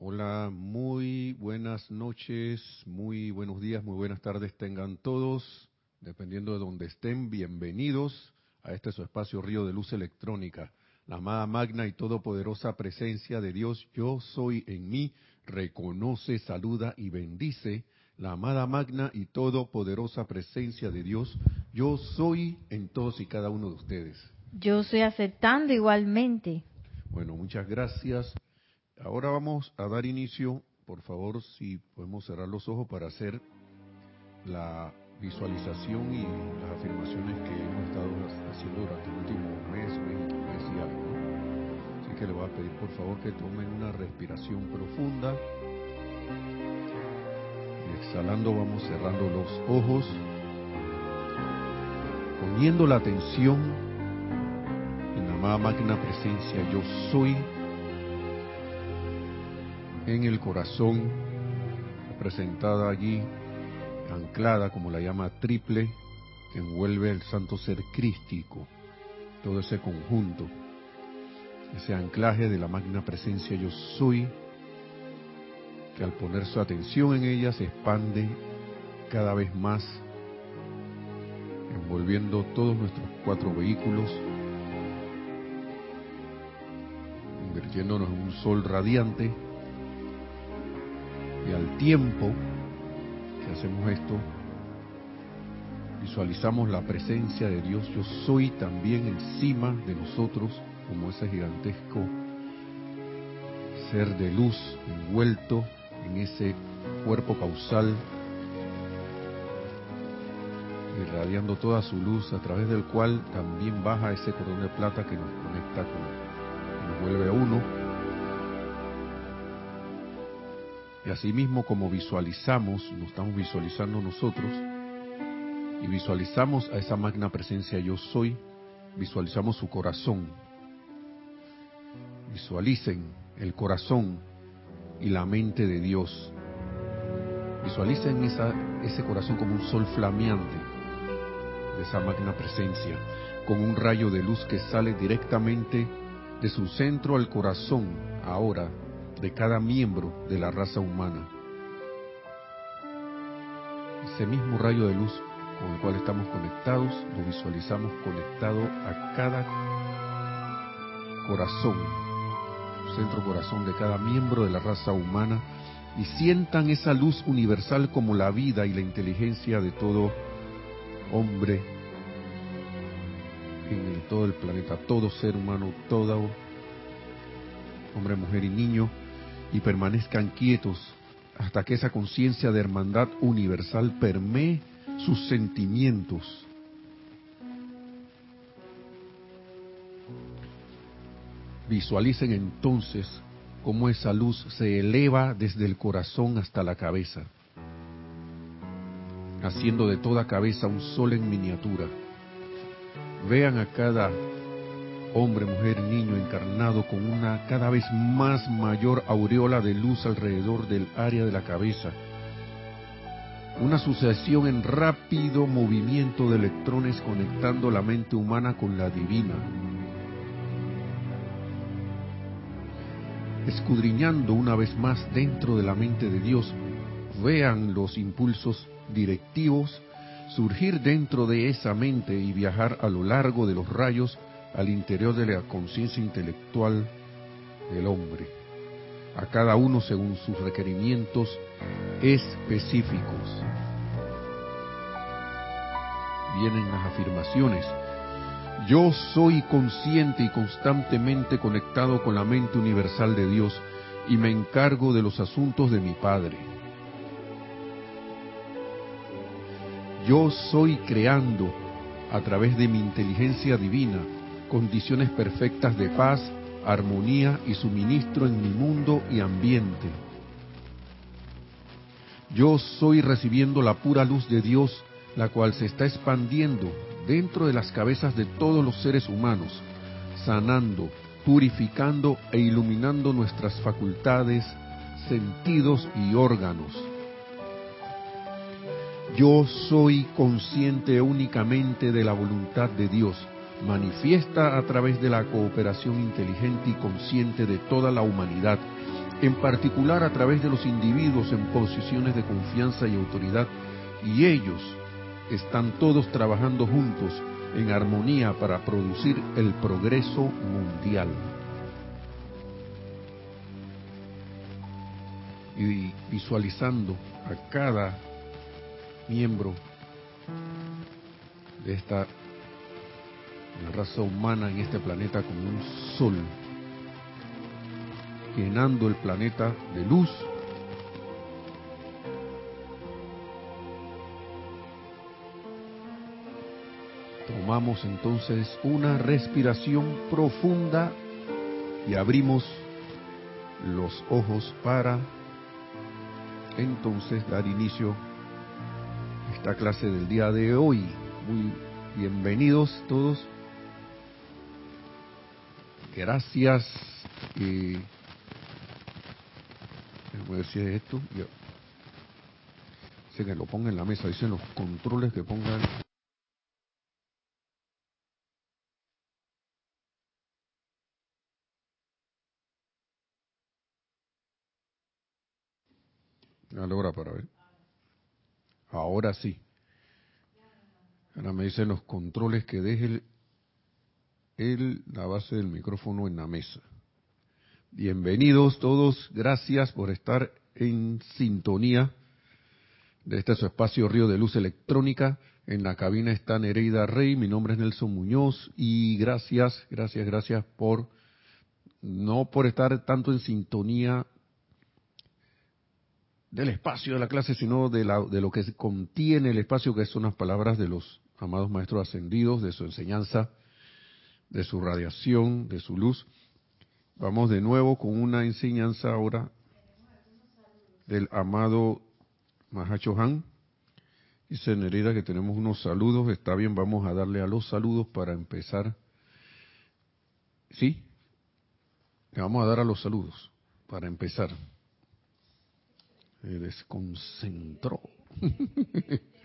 Hola, muy buenas noches, muy buenos días, muy buenas tardes tengan todos, dependiendo de donde estén, bienvenidos a este su espacio Río de Luz Electrónica. La amada magna y todopoderosa presencia de Dios, yo soy en mí, reconoce, saluda y bendice. La amada magna y todopoderosa presencia de Dios, yo soy en todos y cada uno de ustedes. Yo estoy aceptando igualmente. Bueno, muchas gracias. Ahora vamos a dar inicio, por favor, si podemos cerrar los ojos para hacer la visualización y las afirmaciones que hemos estado haciendo durante el último mes, mes, mes y algo. Así que le voy a pedir por favor que tomen una respiración profunda. Exhalando vamos cerrando los ojos, poniendo la atención en la máquina presencia yo soy en el corazón, representada allí, anclada como la llama triple, que envuelve el santo ser crístico, todo ese conjunto, ese anclaje de la magna presencia yo soy, que al poner su atención en ella se expande cada vez más, envolviendo todos nuestros cuatro vehículos, convirtiéndonos en un sol radiante, y al tiempo que hacemos esto, visualizamos la presencia de Dios, yo soy también encima de nosotros, como ese gigantesco ser de luz envuelto en ese cuerpo causal, irradiando toda su luz, a través del cual también baja ese cordón de plata que nos conecta con, nos vuelve a uno Y asimismo como visualizamos, nos estamos visualizando nosotros, y visualizamos a esa magna presencia yo soy, visualizamos su corazón. Visualicen el corazón y la mente de Dios. Visualicen esa, ese corazón como un sol flameante de esa magna presencia, con un rayo de luz que sale directamente de su centro al corazón ahora de cada miembro de la raza humana. Ese mismo rayo de luz con el cual estamos conectados, lo visualizamos conectado a cada corazón, centro corazón de cada miembro de la raza humana, y sientan esa luz universal como la vida y la inteligencia de todo hombre en todo el planeta, todo ser humano, todo hombre, mujer y niño, y permanezcan quietos hasta que esa conciencia de hermandad universal permee sus sentimientos. Visualicen entonces cómo esa luz se eleva desde el corazón hasta la cabeza, haciendo de toda cabeza un sol en miniatura. Vean a cada hombre, mujer, niño encarnado con una cada vez más mayor aureola de luz alrededor del área de la cabeza. Una sucesión en rápido movimiento de electrones conectando la mente humana con la divina. Escudriñando una vez más dentro de la mente de Dios, vean los impulsos directivos surgir dentro de esa mente y viajar a lo largo de los rayos al interior de la conciencia intelectual del hombre, a cada uno según sus requerimientos específicos. Vienen las afirmaciones. Yo soy consciente y constantemente conectado con la mente universal de Dios y me encargo de los asuntos de mi Padre. Yo soy creando a través de mi inteligencia divina condiciones perfectas de paz, armonía y suministro en mi mundo y ambiente. Yo soy recibiendo la pura luz de Dios, la cual se está expandiendo dentro de las cabezas de todos los seres humanos, sanando, purificando e iluminando nuestras facultades, sentidos y órganos. Yo soy consciente únicamente de la voluntad de Dios manifiesta a través de la cooperación inteligente y consciente de toda la humanidad en particular a través de los individuos en posiciones de confianza y autoridad, y ellos están todos trabajando juntos en armonía para producir el progreso mundial. Y visualizando a cada miembro de esta raza humana en este planeta como un sol, llenando el planeta de luz Tomamos entonces una respiración profunda y abrimos los ojos para entonces dar inicio a esta clase del día de hoy. Muy bienvenidos todos. Gracias. y voy a decir esto. Sé que lo ponga en la mesa. Dicen los controles que pongan Ahora para ver. Ahora sí. Ahora me dicen los controles que deje el, la base del micrófono en la mesa. Bienvenidos todos, gracias por estar en sintonía de este su espacio Río de Luz Electrónica. En la cabina está Nereida Rey, mi nombre es Nelson Muñoz y gracias, gracias, gracias por no por estar tanto en sintonía del espacio de la clase, sino de, la, de lo que contiene el espacio, que son las palabras de los amados maestros ascendidos, de su enseñanza, de su radiación, de su luz. Vamos de nuevo con una enseñanza ahora del amado Mahacho Han. Dice Nerida que tenemos unos saludos. Está bien, vamos a darle a los saludos para empezar. ¿Sí? Le vamos a dar a los saludos para empezar. Se desconcentró.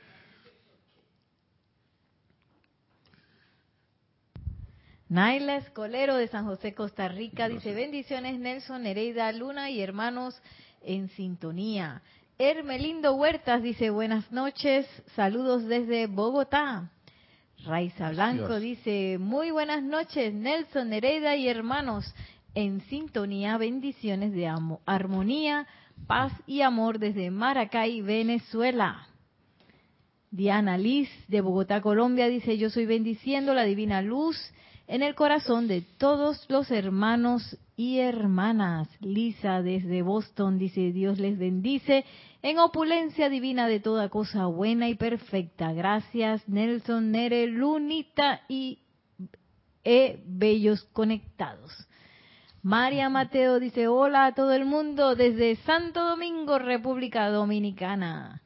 Naila Escolero de San José, Costa Rica, dice bendiciones Nelson, Nereida, Luna y hermanos en sintonía. Hermelindo Huertas dice buenas noches, saludos desde Bogotá. Raiza Blanco dice muy buenas noches Nelson, Nereida y hermanos en sintonía, bendiciones de amo, armonía, paz y amor desde Maracay, Venezuela. Diana Liz de Bogotá, Colombia dice, yo soy bendiciendo la divina luz en el corazón de todos los hermanos y hermanas. Lisa desde Boston dice, Dios les bendice en opulencia divina de toda cosa buena y perfecta. Gracias Nelson, Nere, Lunita y e Bellos Conectados. María Mateo dice, hola a todo el mundo desde Santo Domingo, República Dominicana.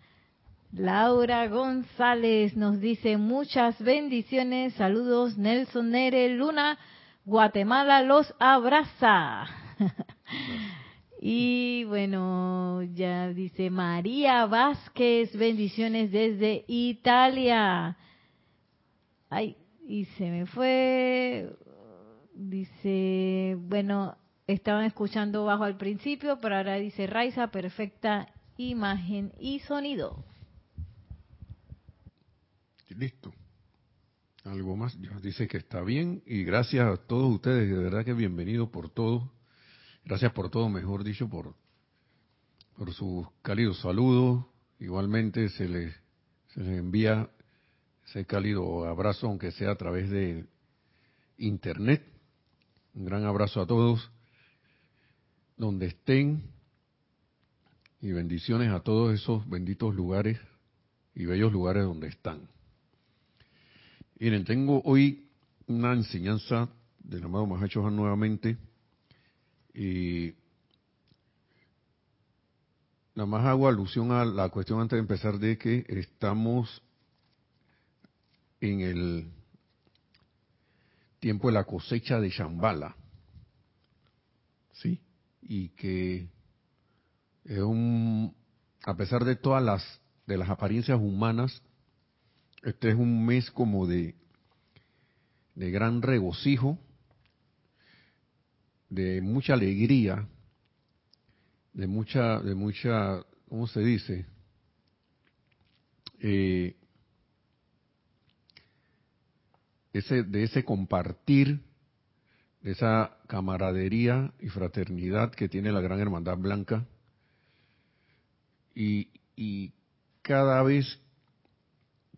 Laura González nos dice muchas bendiciones, saludos Nelson Nere Luna, Guatemala los abraza. y bueno, ya dice María Vázquez, bendiciones desde Italia. Ay, y se me fue Dice, bueno, estaban escuchando bajo al principio, pero ahora dice Raiza, perfecta imagen y sonido. Listo. Algo más. Dice que está bien y gracias a todos ustedes, de verdad que bienvenido por todo. Gracias por todo, mejor dicho, por, por sus cálidos saludos. Igualmente se les, se les envía ese cálido abrazo, aunque sea a través de internet un gran abrazo a todos, donde estén, y bendiciones a todos esos benditos lugares y bellos lugares donde están. Miren, tengo hoy una enseñanza del amado Mahacho nuevamente. Y nada más hago alusión a la cuestión antes de empezar de que estamos en el tiempo de la cosecha de Shambhala. ¿Sí? Y que es un, a pesar de todas las, de las apariencias humanas, este es un mes como de, de gran regocijo, de mucha alegría, de mucha, de mucha, ¿cómo se dice? Eh, ese, de ese compartir, de esa camaradería y fraternidad que tiene la Gran Hermandad Blanca. Y, y cada vez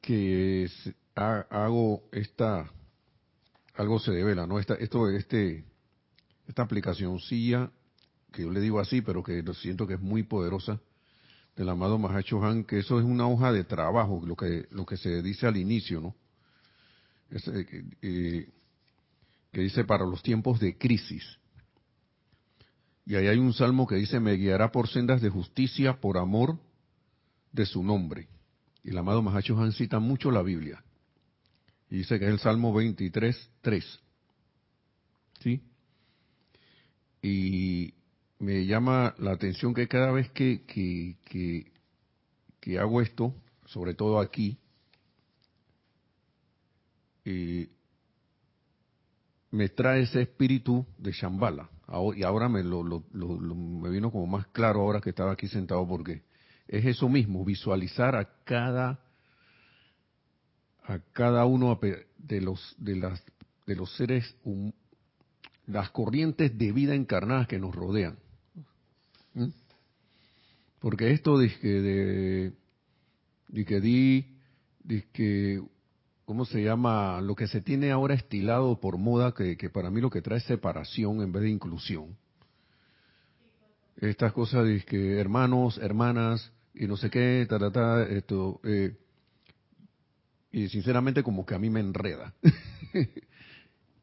que hago esta, algo se devela, ¿no? Esta, esto, este, esta aplicacióncilla que yo le digo así, pero que siento que es muy poderosa, del amado Mahacho Han, que eso es una hoja de trabajo, lo que, lo que se dice al inicio, ¿no? Eh, eh, que dice para los tiempos de crisis. Y ahí hay un salmo que dice, me guiará por sendas de justicia por amor de su nombre. Y el amado Mahacho Han cita mucho la Biblia. Y dice que es el Salmo 23, 3. ¿Sí? Y me llama la atención que cada vez que, que, que, hago esto, sobre todo aquí, eh, me trae ese espíritu de Shambhala. Y ahora me, lo, me vino como más claro ahora que estaba aquí sentado porque es eso mismo, visualizar a cada a cada uno de los de las de los seres las corrientes de vida encarnadas que nos rodean ¿Mm? Porque esto de que de, que di, de que, ¿cómo se llama? Lo que se tiene ahora estilado por moda, que, que para mí lo que trae es separación en vez de inclusión. Estas cosas de que hermanos, hermanas, y no sé qué, ta, ta, esto, eh, y sinceramente como que a mí me enreda.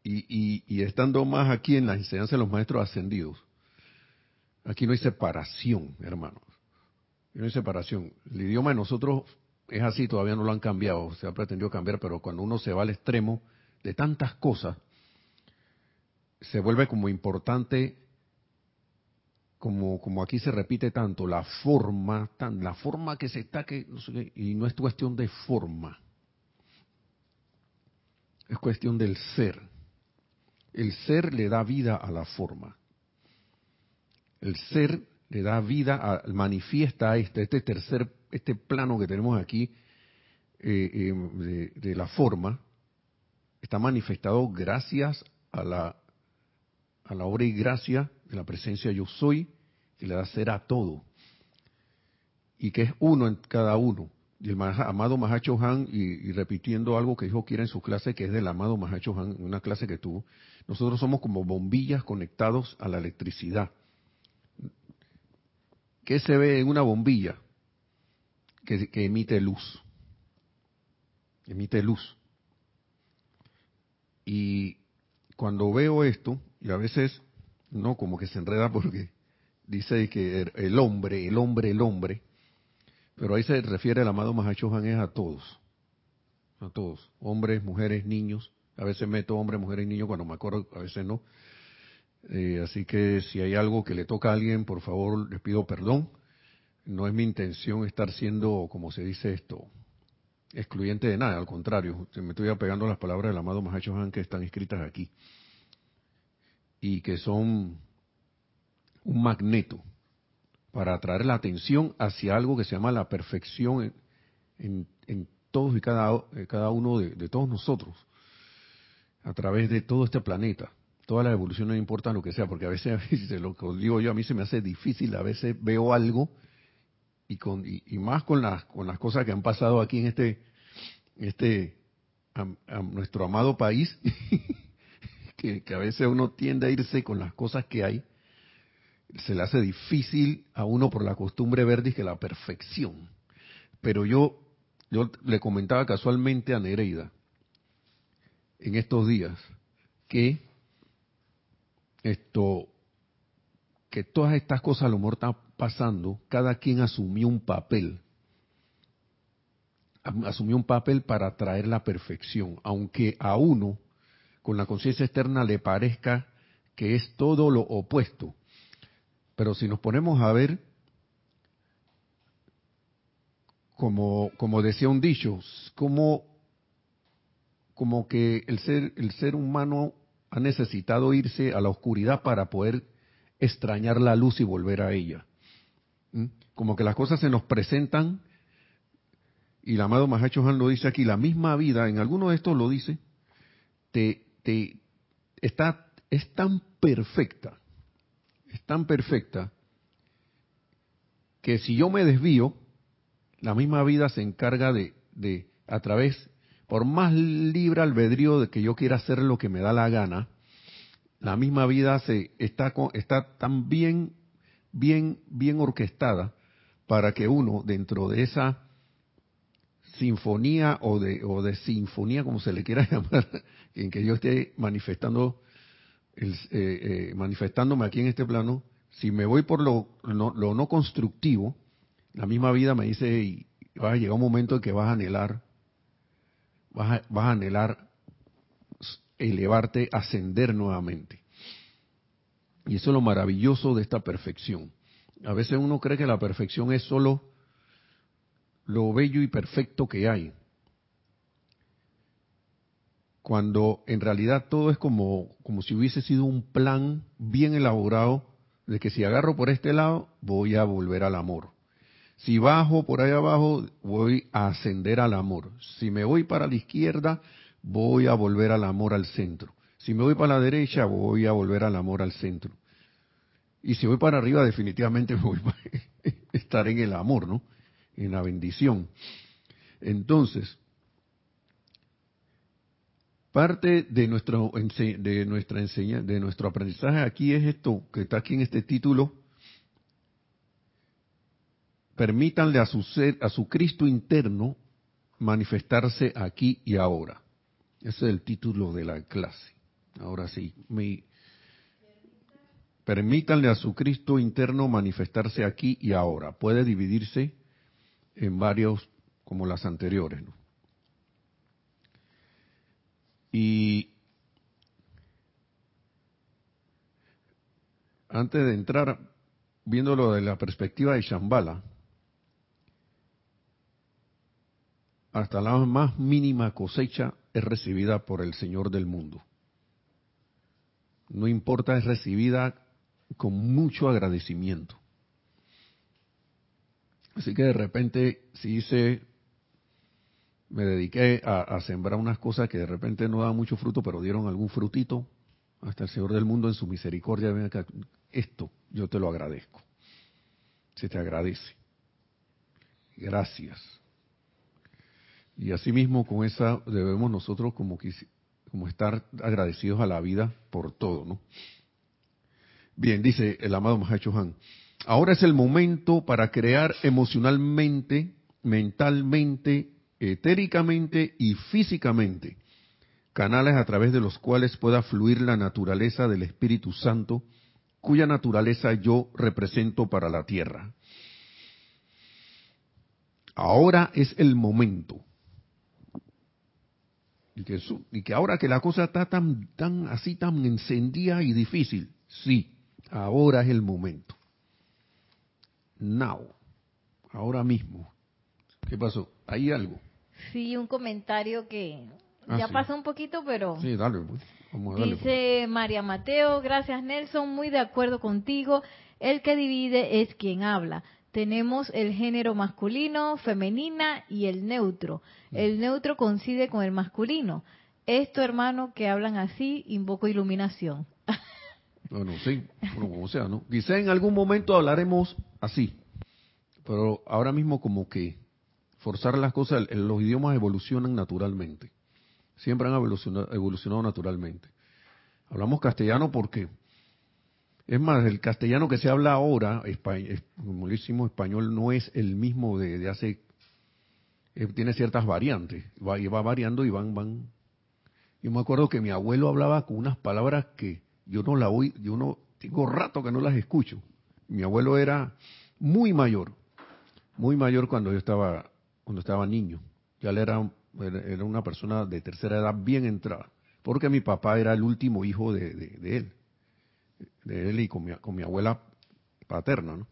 y, y, y estando más aquí en la enseñanza de los maestros ascendidos, Aquí no hay separación, hermanos. No hay separación. El idioma de nosotros es así, todavía no lo han cambiado, se ha pretendido cambiar, pero cuando uno se va al extremo de tantas cosas, se vuelve como importante, como, como aquí se repite tanto, la forma, tan, la forma que se está, que, y no es cuestión de forma, es cuestión del ser. El ser le da vida a la forma. El ser le da vida, manifiesta a este, este tercer, este plano que tenemos aquí eh, eh, de, la forma, está manifestado gracias a la, a la obra y gracia de la presencia yo soy, que le da ser a todo, y que es uno en cada uno. Y el amado Mahacho Han, y, repitiendo algo que dijo Kira en su clase, que es del amado Mahacho Han, una clase que tuvo, nosotros somos como bombillas conectados a la electricidad ¿Qué se ve en una bombilla? Que, emite luz. Emite luz. Y cuando veo esto, y a veces no como que se enreda porque dice que el hombre, el hombre, el hombre, pero ahí se refiere el amado Mahacho es a todos, a todos, hombres, mujeres, niños, a veces meto hombres, mujeres y niños cuando me acuerdo, a veces no, eh, así que si hay algo que le toca a alguien, por favor, les pido perdón. No es mi intención estar siendo, como se dice esto, excluyente de nada, al contrario, me estoy apegando a las palabras del amado Mahacho que están escritas aquí y que son un magneto para atraer la atención hacia algo que se llama la perfección en, todos y cada, eh, cada uno de todos nosotros, a través de todo este planeta. Todas las evoluciones no importan lo que sea, porque a veces, lo que digo yo, a mí se me hace difícil, a veces veo algo y con y, más con las con las cosas que han pasado aquí en este este nuestro amado país, que, a veces uno tiende a irse con las cosas que hay, se le hace difícil a uno por la costumbre verde que la perfección. Pero yo yo le comentaba casualmente a Nereida en estos días que esto, que todas estas cosas a lo mejor están pasando, cada quien asumió un papel, asumió un papel para traer la perfección, aunque a uno, con la conciencia externa, le parezca que es todo lo opuesto. Pero si nos ponemos a ver, como, como decía un dicho, como, como que el ser, el ser humano ha necesitado irse a la oscuridad para poder extrañar la luz y volver a ella. Como que las cosas se nos presentan, y el amado Mahacho Han lo dice aquí, la misma vida, en alguno de estos lo dice, te, está, es tan perfecta, es tan perfecta, que si yo me desvío, la misma vida se encarga de, de a través, por más libre albedrío de que yo quiera hacer lo que me da la gana, la misma vida se está, está tan bien, bien, bien orquestada para que uno, dentro de esa sinfonía o de, o de sinfonía, como se le quiera llamar, en que yo esté manifestando, el, eh, eh, manifestándome aquí en este plano, si me voy por lo no, lo no constructivo, la misma vida me dice, y va a llegar un momento en que vas a anhelar, vas a, vas a anhelar elevarte, ascender nuevamente. Y eso es lo maravilloso de esta perfección. A veces uno cree que la perfección es solo lo bello y perfecto que hay. Cuando en realidad todo es como, como si hubiese sido un plan bien elaborado de que si agarro por este lado voy a volver al amor. Si bajo por ahí abajo voy a ascender al amor. Si me voy para la izquierda voy a volver al amor al centro. Si me voy para la derecha, voy a volver al amor al centro. Y si voy para arriba, definitivamente voy a estar en el amor, ¿no? En la bendición. Entonces, parte de nuestro de nuestra enseña, de nuestro aprendizaje aquí es esto que está aquí en este título. Permítanle a su ser, a su Cristo interno manifestarse aquí y ahora. Ese es el título de la clase. Ahora sí, permítanle a su Cristo interno manifestarse aquí y ahora. Puede dividirse en varios como las anteriores. Y antes de entrar, viéndolo de la perspectiva de Shambhala, hasta la más mínima cosecha es recibida por el Señor del mundo. No importa, es recibida con mucho agradecimiento. Así que de repente, si hice, me dediqué a, sembrar unas cosas que de repente no daban mucho fruto, pero dieron algún frutito, hasta el Señor del mundo en su misericordia, ven acá, esto yo te lo agradezco. Se te agradece. Gracias. Y asimismo con esa debemos nosotros como, como estar agradecidos a la vida por todo, ¿no? Bien, dice el amado Mahacho Han. Ahora es el momento para crear emocionalmente, mentalmente, etéricamente y físicamente canales a través de los cuales pueda fluir la naturaleza del Espíritu Santo, cuya naturaleza yo represento para la tierra. Ahora es el momento y que, ahora que la cosa está tan, tan así, tan encendida y difícil, sí, ahora es el momento. Now, ahora mismo. ¿Qué pasó? ¿Hay algo? Sí, un comentario que ah, ya pasó un poquito, pero... Sí, dale, pues. Vamos a darle, Dice pues. María Mateo, gracias Nelson, muy de acuerdo contigo. El que divide es quien habla tenemos el género masculino, femenina y el neutro. Mm. El neutro coincide con el masculino. Esto, hermano, que hablan así, invoco iluminación. Bueno, sí, bueno, como sea, ¿no? Quizá en algún momento hablaremos así, pero ahora mismo como que forzar las cosas, los idiomas evolucionan naturalmente. Siempre han evolucionado, evolucionado naturalmente. Hablamos castellano porque es más, el castellano que se habla ahora, decimos, español no es el mismo de, hace, eh, tiene ciertas variantes, va, y va variando y van, van. Yo me acuerdo que mi abuelo hablaba con unas palabras que yo no la oí, yo no, tengo rato que no las escucho. Mi abuelo era muy mayor, muy mayor cuando yo estaba, cuando estaba niño. Ya él era, era una persona de tercera edad bien entrada, porque mi papá era el último hijo de, de él de él y con mi, con mi abuela paterna, ¿no?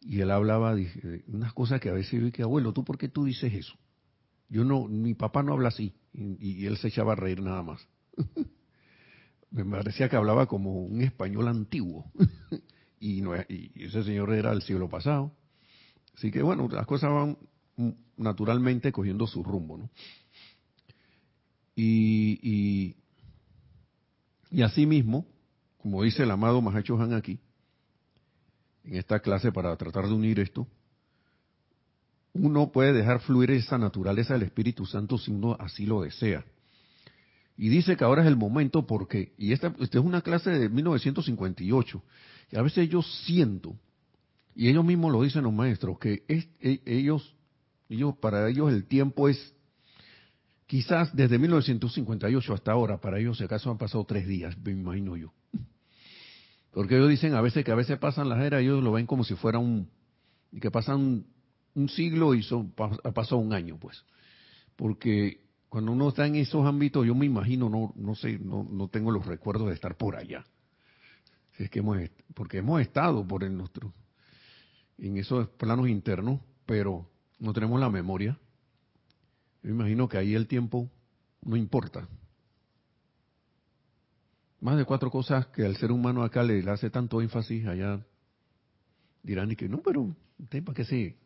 Y él hablaba de unas cosas que a veces yo dije, abuelo, ¿tú por qué tú dices eso? Yo no, mi papá no habla así. Y, él se echaba a reír nada más. Me parecía que hablaba como un español antiguo. y, no, y ese señor era del siglo pasado. Así que bueno, las cosas van naturalmente cogiendo su rumbo, ¿no? Y, y, y asimismo, como dice el amado Mahacho Han aquí, en esta clase para tratar de unir esto, uno puede dejar fluir esa naturaleza del Espíritu Santo si uno así lo desea. Y dice que ahora es el momento porque, y esta, esta es una clase de 1958, y a veces yo siento, y ellos mismos lo dicen los maestros, que es, e, ellos, ellos, para ellos el tiempo es, quizás desde 1958 hasta ahora, para ellos si acaso han pasado tres días, me imagino yo. Porque ellos dicen a veces que a veces pasan las eras, ellos lo ven como si fuera un, y que pasan un siglo y son, ha pasado un año, pues. Porque cuando uno está en esos ámbitos, yo me imagino, no, no sé, no, no tengo los recuerdos de estar por allá. Es que hemos, porque hemos estado por en nuestro, en esos planos internos, pero no tenemos la memoria. Yo imagino que ahí el tiempo no importa. Más de cuatro cosas que al ser humano acá le, hace tanto énfasis, allá dirán y que no, pero ¿para qué se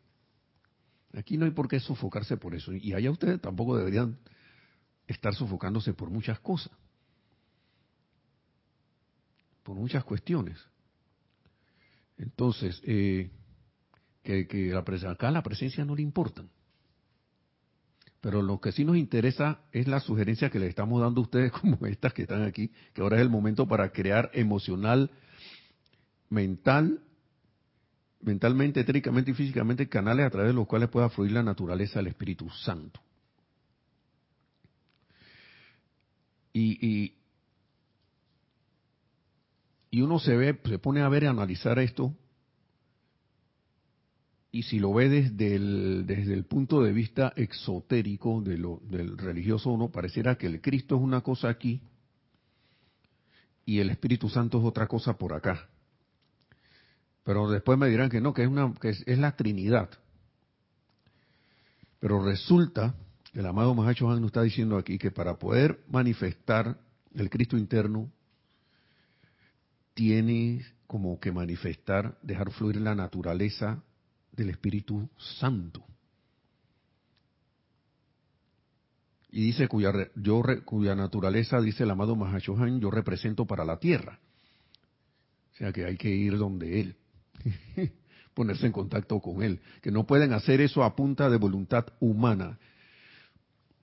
Aquí no hay por qué sofocarse por eso. Y allá ustedes tampoco deberían estar sofocándose por muchas cosas. Por muchas cuestiones. Entonces, eh, que, la, acá la presencia no le importa. Pero lo que sí nos interesa es la sugerencia que le estamos dando a ustedes, como estas que están aquí, que ahora es el momento para crear emocional, mental mentalmente, etéricamente y físicamente canales a través de los cuales pueda fluir la naturaleza del Espíritu Santo. Y, y, uno se ve, se pone a ver y analizar esto, y si lo ve desde el, desde el punto de vista exotérico de lo, del religioso, uno pareciera que el Cristo es una cosa aquí y el Espíritu Santo es otra cosa por acá. Pero después me dirán que no, que es, una, que es, la Trinidad. Pero resulta, el amado Mahacho Han nos está diciendo aquí que para poder manifestar el Cristo interno, tiene como que manifestar, dejar fluir la naturaleza del Espíritu Santo. Y dice cuya, yo, cuya naturaleza, dice el amado Han, yo represento para la tierra. O sea que hay que ir donde Él. ponerse en contacto con Él, que no pueden hacer eso a punta de voluntad humana.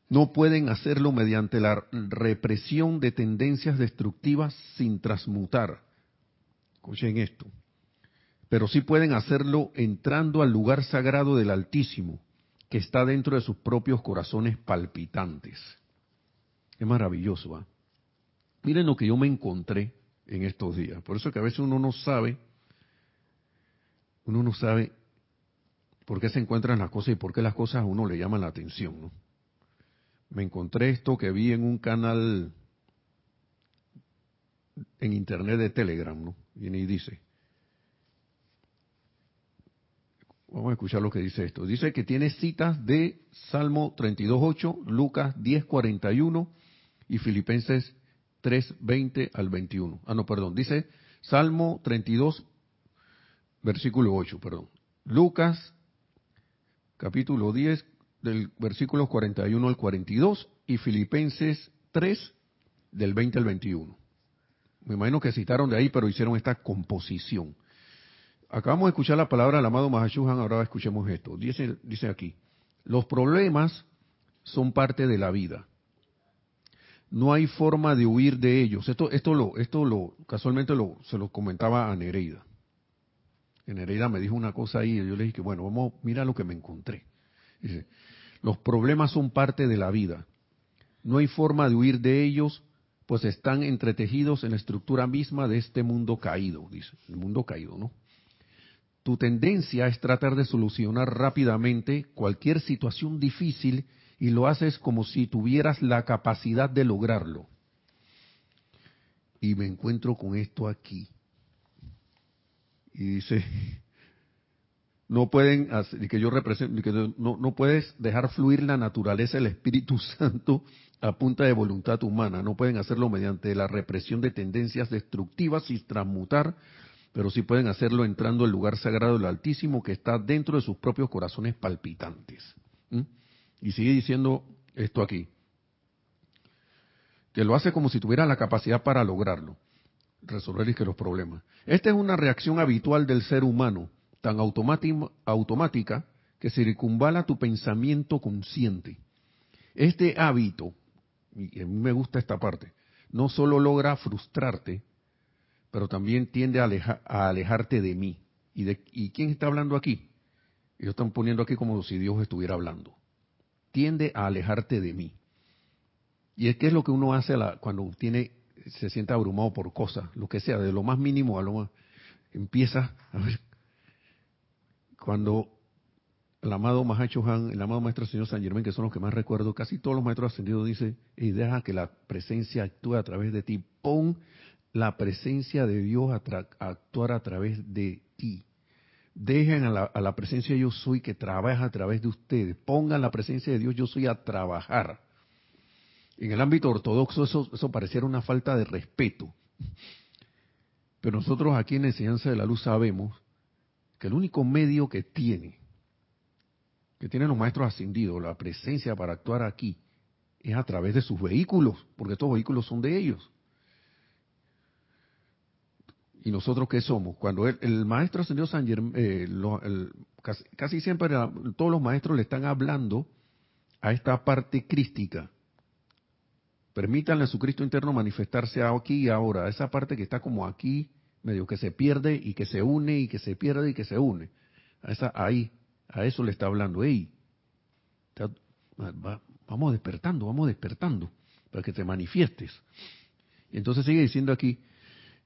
No pueden hacerlo mediante la represión de tendencias destructivas sin transmutar. Escuchen esto. Pero sí pueden hacerlo entrando al lugar sagrado del Altísimo, que está dentro de sus propios corazones palpitantes. Es maravilloso. Miren lo que yo me encontré en estos días. Por eso que a veces uno no sabe uno no sabe por qué se encuentran las cosas y por qué las cosas a uno le llaman la atención. ¿no? Me encontré esto que vi en un canal en internet de Telegram, ¿no? Viene y dice, vamos a escuchar lo que dice esto. Dice que tiene citas de Salmo 32.8, Lucas 10.41 y Filipenses 3.20 al 21. Ah, no, perdón, dice Salmo 32, versículo 8, perdón. Lucas, capítulo 10, del versículo 41 al 42, y Filipenses 3, del 20 al 21. Me imagino que citaron de ahí, pero hicieron esta composición. Acabamos de escuchar la palabra del amado Mahashuhan, ahora escuchemos esto. Dice, dice aquí, los problemas son parte de la vida. No hay forma de huir de ellos. Esto, esto lo, esto lo, casualmente lo, se lo comentaba a Nereida. Nereida me dijo una cosa ahí y yo le dije bueno, vamos, mira lo que me encontré. Dice, los problemas son parte de la vida. No hay forma de huir de ellos, pues están entretejidos en la estructura misma de este mundo caído, dice, el mundo caído, ¿no? Tu tendencia es tratar de solucionar rápidamente cualquier situación difícil y lo haces como si tuvieras la capacidad de lograrlo. Y me encuentro con esto aquí y dice, no pueden, que yo represento, que no, no puedes dejar fluir la naturaleza del Espíritu Santo a punta de voluntad humana, no pueden hacerlo mediante la represión de tendencias destructivas y transmutar pero sí pueden hacerlo entrando al lugar sagrado del Altísimo que está dentro de sus propios corazones palpitantes. Y sigue diciendo esto aquí, que lo hace como si tuviera la capacidad para lograrlo, resolver que los problemas. Esta es una reacción habitual del ser humano, tan automática que circunvala tu pensamiento consciente. Este hábito, y a mí me gusta esta parte, no solo logra frustrarte, pero también tiende a, alejarte de mí. ¿Y, de, ¿Y quién está hablando aquí? Ellos están poniendo aquí como si Dios estuviera hablando. Tiende a alejarte de mí. Y es que es lo que uno hace cuando tiene, se siente abrumado por cosas, lo que sea, de lo más mínimo a lo más. Empieza a ver. Cuando el amado Mahacho Han, el amado Maestro Señor San Germán, que son los que más recuerdo, casi todos los maestros ascendidos dicen, y deja que la presencia actúe a través de ti. Pon la presencia de Dios a actuar a través de ti. Dejen a la, presencia de yo soy que trabaja a través de ustedes. Pongan la presencia de Dios yo soy a trabajar. En el ámbito ortodoxo eso, eso pareciera una falta de respeto. Pero nosotros aquí en enseñanza de la luz sabemos que el único medio que tiene, que tienen los maestros ascendidos, la presencia para actuar aquí, es a través de sus vehículos, porque estos vehículos son de ellos. ¿Y nosotros qué somos? Cuando el, maestro ascendido San eh, casi, siempre todos los maestros le están hablando a esta parte crística. Permítanle a su Cristo interno manifestarse aquí y ahora, esa parte que está como aquí, medio que se pierde y que se une y que se pierde y que se une. A esa, ahí, a eso le está hablando. Ey, vamos despertando, vamos despertando, para que te manifiestes. Y entonces sigue diciendo aquí,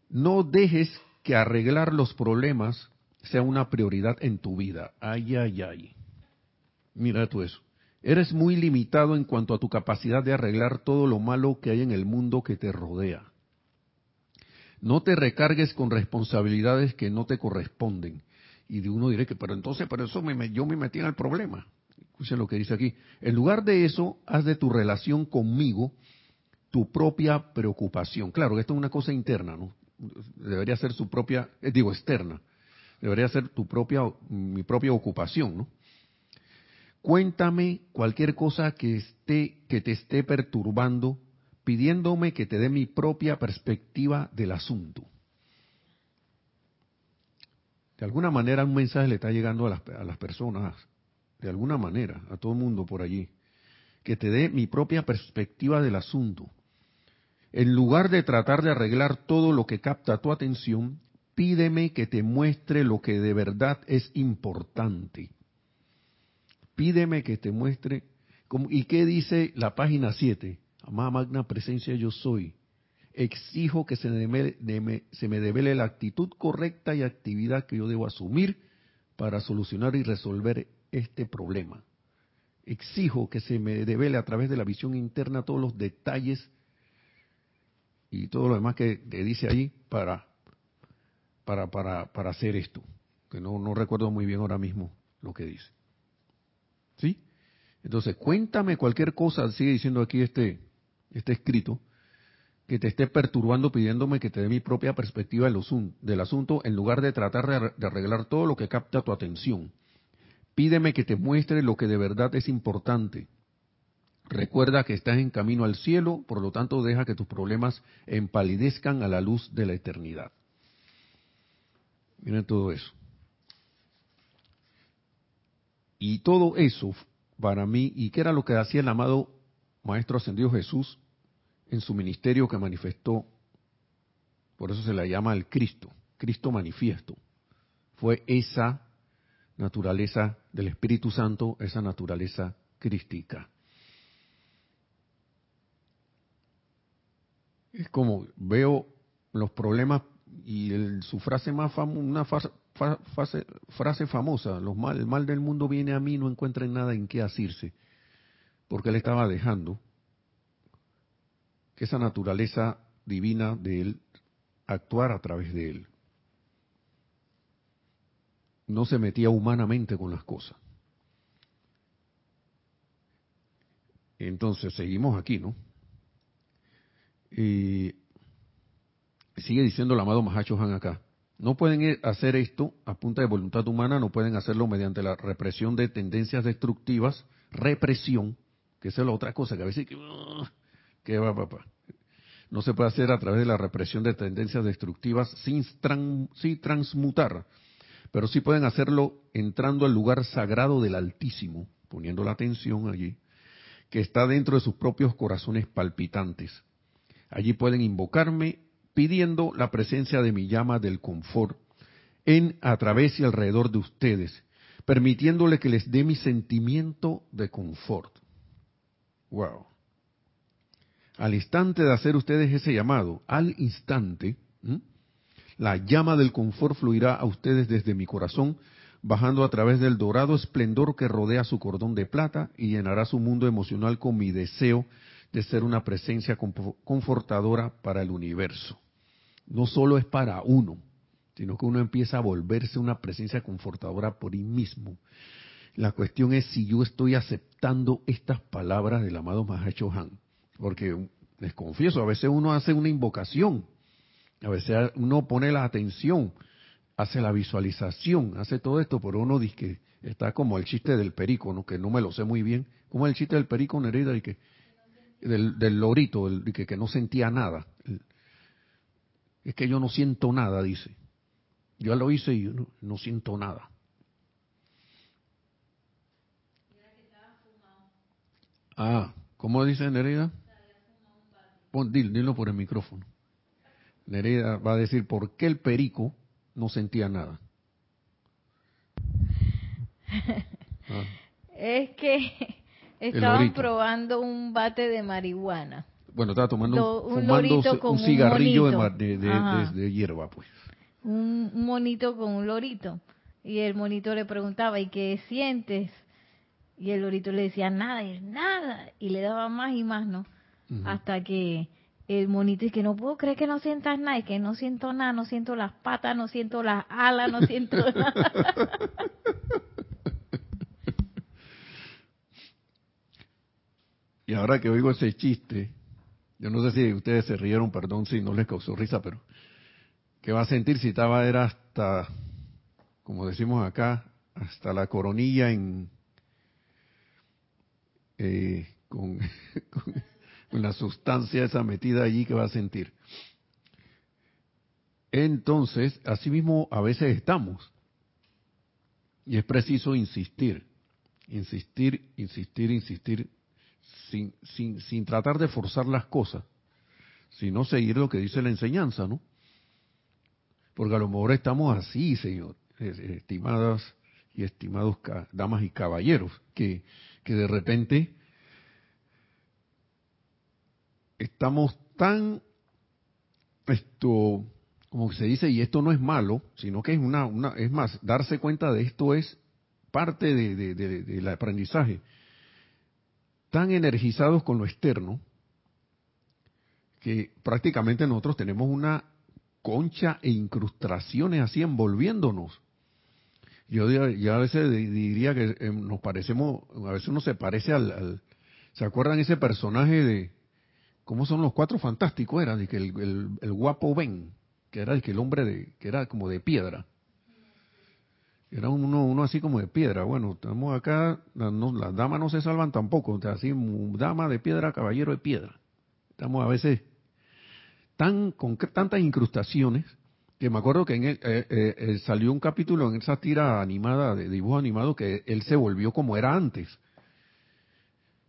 no dejes que arreglar los problemas sea una prioridad en tu vida. Ay, ay, ay. Mira tú eso. Eres muy limitado en cuanto a tu capacidad de arreglar todo lo malo que hay en el mundo que te rodea. No te recargues con responsabilidades que no te corresponden. Y de uno diré que, pero entonces, por eso me, yo me metí en el problema. Escuchen lo que dice aquí. En lugar de eso, haz de tu relación conmigo tu propia preocupación. Claro, esto es una cosa interna, ¿no? debería ser su propia, eh, digo, externa, debería ser tu propia, mi propia ocupación, ¿no? Cuéntame cualquier cosa que esté, que te esté perturbando, pidiéndome que te dé mi propia perspectiva del asunto. De alguna manera un mensaje le está llegando a las, a las personas, de alguna manera, a todo el mundo por allí, que te dé mi propia perspectiva del asunto. En lugar de tratar de arreglar todo lo que capta tu atención, pídeme que te muestre lo que de verdad es importante. Pídeme que te muestre. ¿Y qué dice la página 7? Amada magna presencia yo soy. Exijo que se me, se me devele la actitud correcta y actividad que yo debo asumir para solucionar y resolver este problema. Exijo que se me devele a través de la visión interna todos los detalles y todo lo demás que dice ahí para, para, para, para hacer esto. Que no, no recuerdo muy bien ahora mismo lo que dice. ¿Sí? Entonces, cuéntame cualquier cosa, sigue diciendo aquí este, este escrito, que te esté perturbando pidiéndome que te dé mi propia perspectiva del asunto en lugar de tratar de arreglar todo lo que capta tu atención. Pídeme que te muestre lo que de verdad es importante Recuerda que estás en camino al cielo, por lo tanto deja que tus problemas empalidezcan a la luz de la eternidad. Miren todo eso. Y todo eso, para mí, ¿y qué era lo que hacía el amado Maestro Ascendido Jesús en su ministerio que manifestó? Por eso se le llama el Cristo, Cristo manifiesto. Fue esa naturaleza del Espíritu Santo, esa naturaleza crística. es como veo los problemas y su frase más famosa, una frase, famosa, los mal, el mal del mundo viene a mí, no encuentra nada en qué asirse, porque él estaba dejando que esa naturaleza divina de él actuar a través de él. No se metía humanamente con las cosas. Entonces, seguimos aquí, ¿no? Y sigue diciendo el amado Mahacho Han acá, No pueden eh, hacer esto a punta de voluntad humana, no pueden hacerlo mediante la represión de tendencias destructivas, represión, que esa es la otra cosa, que a veces que, va, papá. No se puede hacer a través de la represión de tendencias destructivas sin, sin transmutar, pero sí pueden hacerlo entrando al lugar sagrado del Altísimo, poniendo la atención allí, que está dentro de sus propios corazones palpitantes. Allí pueden invocarme pidiendo la presencia de mi llama del confort en, a través y alrededor de ustedes, permitiéndole que les dé mi sentimiento de confort. Wow. Al instante de hacer ustedes ese llamado, al instante, la llama del confort fluirá a ustedes desde mi corazón, bajando a través del dorado esplendor que rodea su cordón de plata y llenará su mundo emocional con mi deseo de ser una presencia confortadora para el universo. No solo es para uno, sino que uno empieza a volverse una presencia confortadora por sí mismo. La cuestión es si yo estoy aceptando estas palabras del amado Mahacho Han. Porque les confieso, a veces uno hace una invocación, a veces uno pone la atención, hace la visualización, hace todo esto, pero uno dice que está como el chiste del perico, ¿no? que no me lo sé muy bien. ¿Cómo es el chiste del perico, Nereida? Y que, del, lorito, que, que no sentía nada. Es que yo no siento nada, dice. Yo lo hice y yo no siento nada. Ah, ¿cómo dice Nereida? Pon, dilo, por el micrófono. Nereida va a decir por qué el perico no sentía nada. Ah. Es que estaban probando un bate de marihuana. Bueno, estaba tomando un, un, cigarrillo de, hierba, pues. Un monito con un lorito. Y el monito le preguntaba, ¿y qué sientes? Y el lorito le decía nada, y nada, y le daba más y más, ¿no? Hasta que el monito dice que no puedo creer que no sientas nada, y que no siento nada, no siento las patas, no siento las alas, no siento nada. y ahora que oigo ese chiste, yo no sé si ustedes se rieron, perdón si no les causó risa, pero ¿qué va a sentir si estaba era hasta, como decimos acá, hasta la coronilla en eh, con, la sustancia esa metida allí que va a sentir. Entonces, asimismo, a veces estamos. Y es preciso insistir, insistir, insistir, insistir, sin, sin, sin tratar de forzar las cosas, sino seguir lo que dice la enseñanza, ¿no? Porque a lo mejor estamos así, señor, estimadas y estimados damas y caballeros, que que de repente estamos tan, esto, como se dice, y esto no es malo, sino que es una, una es más, darse cuenta de esto es parte de, del aprendizaje. Tan energizados con lo externo, que prácticamente nosotros tenemos una concha e incrustaciones así envolviéndonos. Yo ya a veces diría que eh, nos parecemos, a veces uno se parece al, ¿se acuerdan ese personaje de, cómo son los cuatro fantásticos? Era de que el, el, guapo Ben, que era el que el hombre de, que era como de piedra. Era uno, uno así como de piedra. Bueno, estamos acá, las damas no se salvan tampoco. así, dama de piedra, caballero de piedra. Estamos a veces tan con tantas incrustaciones que me acuerdo que en eh, eh, eh, salió un capítulo en esa tira animada, de dibujo animado, que él se volvió como era antes.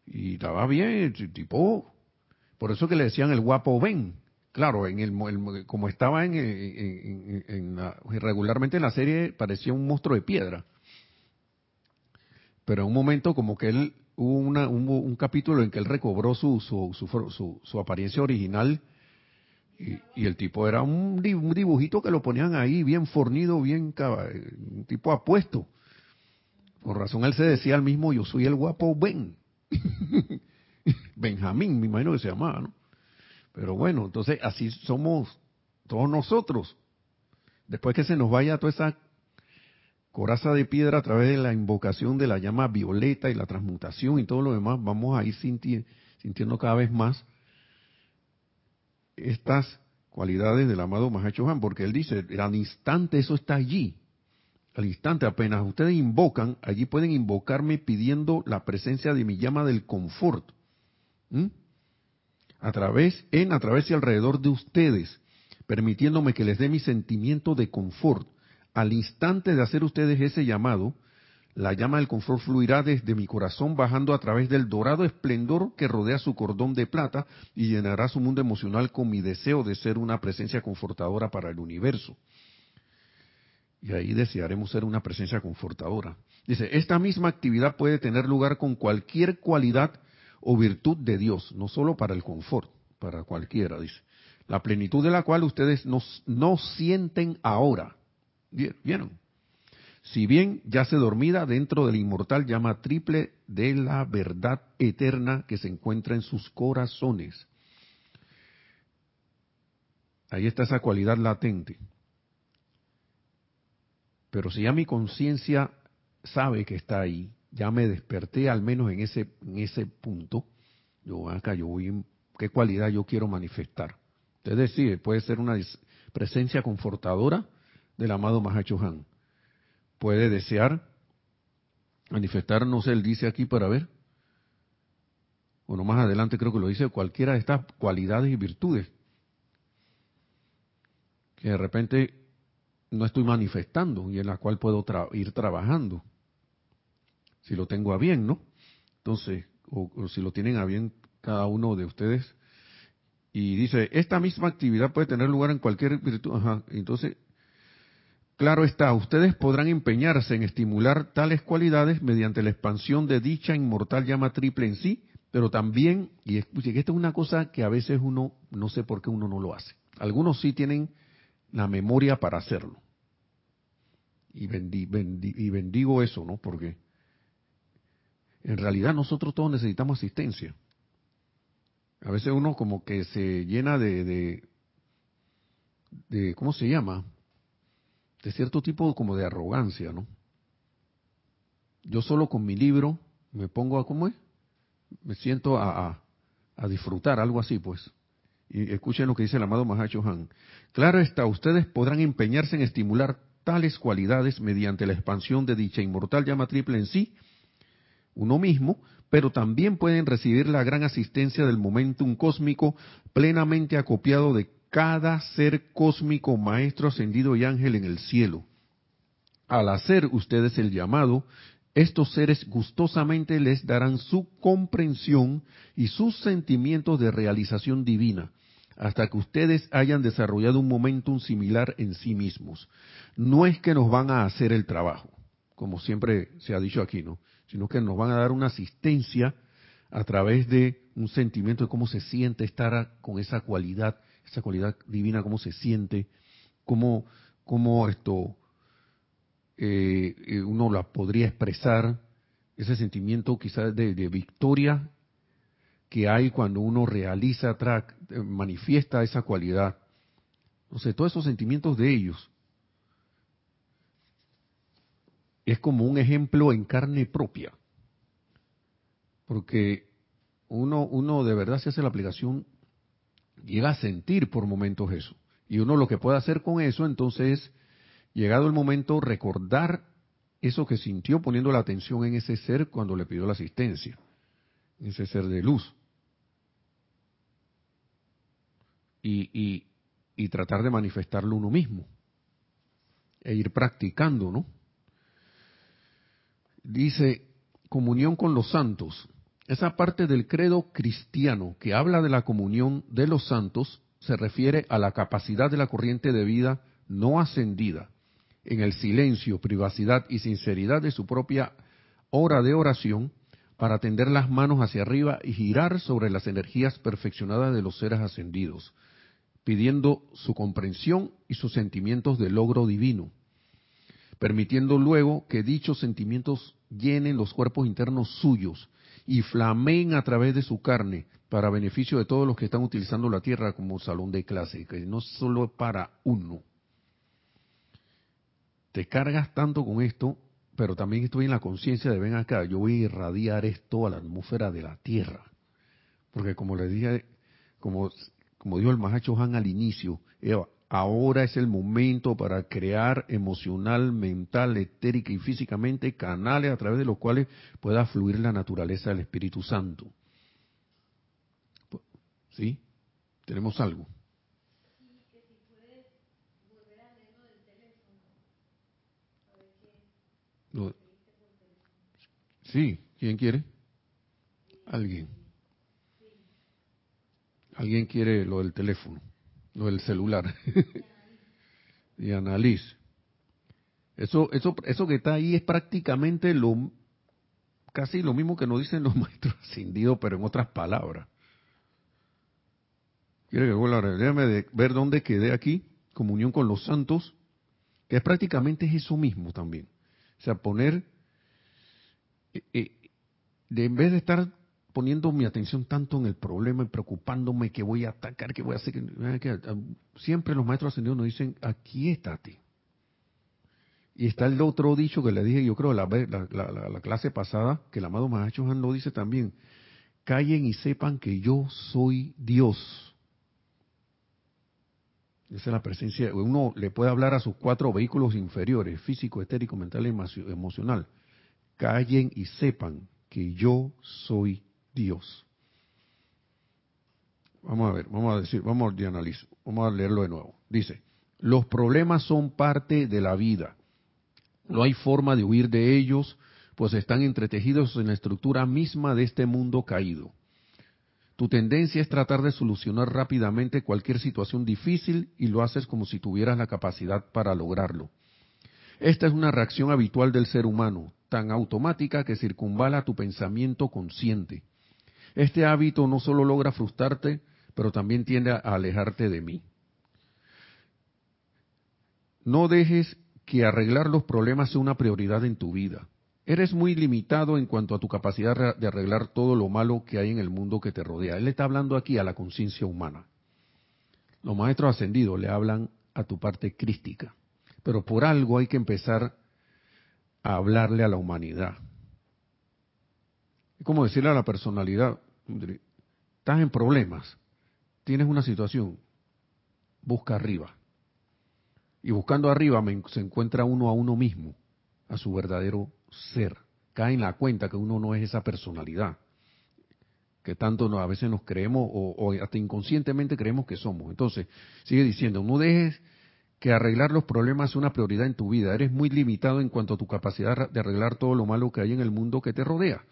Y estaba bien, tipo, por eso que le decían el guapo Ben. Claro, en el, como estaba en, en, regularmente en la serie parecía un monstruo de piedra. Pero en un momento como que él hubo una, un, capítulo en que él recobró su, su, su, su apariencia original y, el tipo era un, dibujito que lo ponían ahí, bien fornido, bien un tipo apuesto. Por razón él se decía al mismo, yo soy el guapo Ben. Benjamín, me imagino que se llamaba, ¿no? Pero bueno, entonces así somos todos nosotros. Después que se nos vaya toda esa coraza de piedra a través de la invocación de la llama violeta y la transmutación y todo lo demás, vamos a ir sintiendo cada vez más estas cualidades del amado Mahacho Han, porque él dice, al instante eso está allí. Al instante, apenas ustedes invocan, allí pueden invocarme pidiendo la presencia de mi llama del confort. A través, en, a través y alrededor de ustedes, permitiéndome que les dé mi sentimiento de confort. Al instante de hacer ustedes ese llamado, la llama del confort fluirá desde mi corazón bajando a través del dorado esplendor que rodea su cordón de plata y llenará su mundo emocional con mi deseo de ser una presencia confortadora para el universo. Y ahí desearemos ser una presencia confortadora. Dice, esta misma actividad puede tener lugar con cualquier cualidad o virtud de Dios, no solo para el confort, para cualquiera, dice. La plenitud de la cual ustedes no, no sienten ahora. ¿Vieron? si bien yace dormida dentro del inmortal llama triple de la verdad eterna que se encuentra en sus corazones. Ahí está esa cualidad latente. Pero si ya mi conciencia sabe que está ahí, ya me desperté al menos en ese, en ese punto, yo acá yo voy qué cualidad yo quiero manifestar. Usted decide, puede ser una presencia confortadora del amado Mahacho Han puede desear manifestarnos, él dice aquí para ver. Bueno, más adelante creo que lo dice cualquiera de estas cualidades y virtudes que de repente no estoy manifestando y en la cual puedo ir trabajando. Si lo tengo a bien, ¿no? Entonces, o, si lo tienen a bien cada uno de ustedes. Y dice, esta misma actividad puede tener lugar en cualquier virtud. Ajá, entonces, Claro está, ustedes podrán empeñarse en estimular tales cualidades mediante la expansión de dicha inmortal llama triple en sí, pero también, y escuchen, esta es una cosa que a veces uno, no sé por qué uno no lo hace. Algunos sí tienen la memoria para hacerlo. Y, y bendigo eso, ¿no? Porque en realidad nosotros todos necesitamos asistencia. A veces uno como que se llena de, de, ¿cómo se llama? de cierto tipo como de arrogancia, ¿no? Yo solo con mi libro me pongo a, ¿cómo es? Me siento a, a, disfrutar, algo así, pues. Y escuchen lo que dice el amado Mahacho Han. Claro está, ustedes podrán empeñarse en estimular tales cualidades mediante la expansión de dicha inmortal llama triple en sí, uno mismo, pero también pueden recibir la gran asistencia del momentum cósmico plenamente acopiado de cada ser cósmico, maestro ascendido y ángel en el cielo. Al hacer ustedes el llamado, estos seres gustosamente les darán su comprensión y sus sentimientos de realización divina, hasta que ustedes hayan desarrollado un momentum similar en sí mismos. No es que nos van a hacer el trabajo, como siempre se ha dicho aquí, ¿no? Sino que nos van a dar una asistencia a través de un sentimiento de cómo se siente estar con esa cualidad esa cualidad divina, cómo se siente, cómo, cómo esto eh, eh, uno la podría expresar, ese sentimiento quizás de, victoria que hay cuando uno realiza, eh, manifiesta esa cualidad. No sé, todos esos sentimientos de ellos es como un ejemplo en carne propia. Porque uno, uno de verdad se hace la aplicación llega a sentir por momentos eso. Y uno lo que puede hacer con eso entonces es, llegado el momento, recordar eso que sintió poniendo la atención en ese ser cuando le pidió la asistencia, ese ser de luz. Y, y, y tratar de manifestarlo uno mismo. E ir practicando, ¿no? Dice, comunión con los santos. Esa parte del credo cristiano que habla de la comunión de los santos se refiere a la capacidad de la corriente de vida no ascendida, en el silencio, privacidad y sinceridad de su propia hora de oración, para tender las manos hacia arriba y girar sobre las energías perfeccionadas de los seres ascendidos, pidiendo su comprensión y sus sentimientos de logro divino, permitiendo luego que dichos sentimientos llenen los cuerpos internos suyos, y flameen a través de su carne para beneficio de todos los que están utilizando la tierra como salón de clase, que no solo para uno. Te cargas tanto con esto, pero también estoy en la conciencia de ven acá, yo voy a irradiar esto a la atmósfera de la tierra. Porque como les dije, como, como dijo el Mahacho Han al inicio, ahora es el momento para crear emocional, mental, etérica y físicamente canales a través de los cuales pueda fluir la naturaleza del Espíritu Santo. ¿Sí? ¿Tenemos algo? Sí, ¿quién quiere? Alguien. Alguien quiere lo del teléfono, lo del celular. y analice. Eso, eso, eso que está ahí es prácticamente lo, casi lo mismo que nos dicen los maestros ascendidos, pero en otras palabras. Quiere que vuelva a ver dónde quedé aquí, comunión con los santos, que es prácticamente es eso mismo también. O sea, poner, eh, eh, de, en vez de estar poniendo mi atención tanto en el problema y preocupándome que voy a atacar, que voy a hacer, que, siempre los maestros ascendidos nos dicen, aquí estate. Y está el otro dicho que le dije, yo creo, la, la, la, clase pasada, que el amado Mahacho Han lo dice también, callen y sepan que yo soy Dios. Esa es la presencia. Uno le puede hablar a sus cuatro vehículos inferiores, físico, etérico, mental y emocional. Callen y sepan que yo soy Dios. Vamos a ver, vamos a decir, vamos a analizar, vamos a leerlo de nuevo. Dice, los problemas son parte de la vida. No hay forma de huir de ellos, pues están entretejidos en la estructura misma de este mundo caído. Tu tendencia es tratar de solucionar rápidamente cualquier situación difícil y lo haces como si tuvieras la capacidad para lograrlo. Esta es una reacción habitual del ser humano, tan automática que circunvala tu pensamiento consciente. Este hábito no solo logra frustrarte, pero también tiende a alejarte de mí. No dejes que arreglar los problemas sea una prioridad en tu vida. Eres muy limitado en cuanto a tu capacidad de arreglar todo lo malo que hay en el mundo que te rodea. Él está hablando aquí a la conciencia humana. Los maestros ascendidos le hablan a tu parte crística. Pero por algo hay que empezar a hablarle a la humanidad. Es como decirle a la personalidad, estás en problemas, tienes una situación, busca arriba. Y buscando arriba se encuentra uno a uno mismo, a su verdadero ser. Cae en la cuenta que uno no es esa personalidad que tanto a veces nos creemos o, hasta inconscientemente creemos que somos. Entonces, sigue diciendo, no dejes que arreglar los problemas sea una prioridad en tu vida. Eres muy limitado en cuanto a tu capacidad de arreglar todo lo malo que hay en el mundo que te rodea.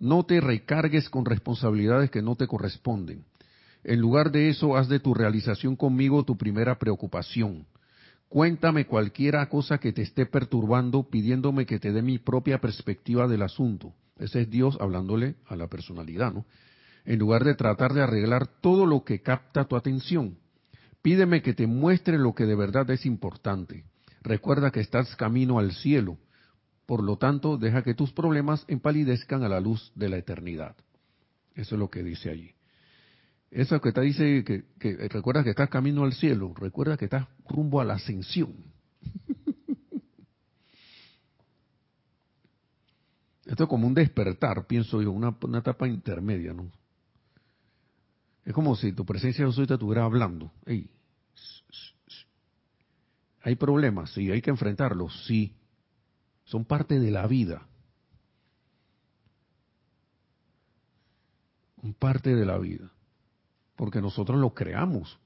No te recargues con responsabilidades que no te corresponden. En lugar de eso, haz de tu realización conmigo tu primera preocupación. Cuéntame cualquiera cosa que te esté perturbando, pidiéndome que te dé mi propia perspectiva del asunto. Ese es Dios hablándole a la personalidad, ¿no? En lugar de tratar de arreglar todo lo que capta tu atención. Pídeme que te muestre lo que de verdad es importante. Recuerda que estás camino al cielo. Por lo tanto, deja que tus problemas empalidezcan a la luz de la eternidad. Eso es lo que dice allí. Eso que te dice que, que recuerda que estás camino al cielo, recuerda que estás rumbo a la ascensión. Esto es como un despertar, pienso yo, una, etapa intermedia, ¿no? Es como si tu presencia de te estuviera hablando. ¿Hay problemas? Sí. ¿Hay que enfrentarlos? Sí. Son parte de la vida. Un parte de la vida porque nosotros lo creamos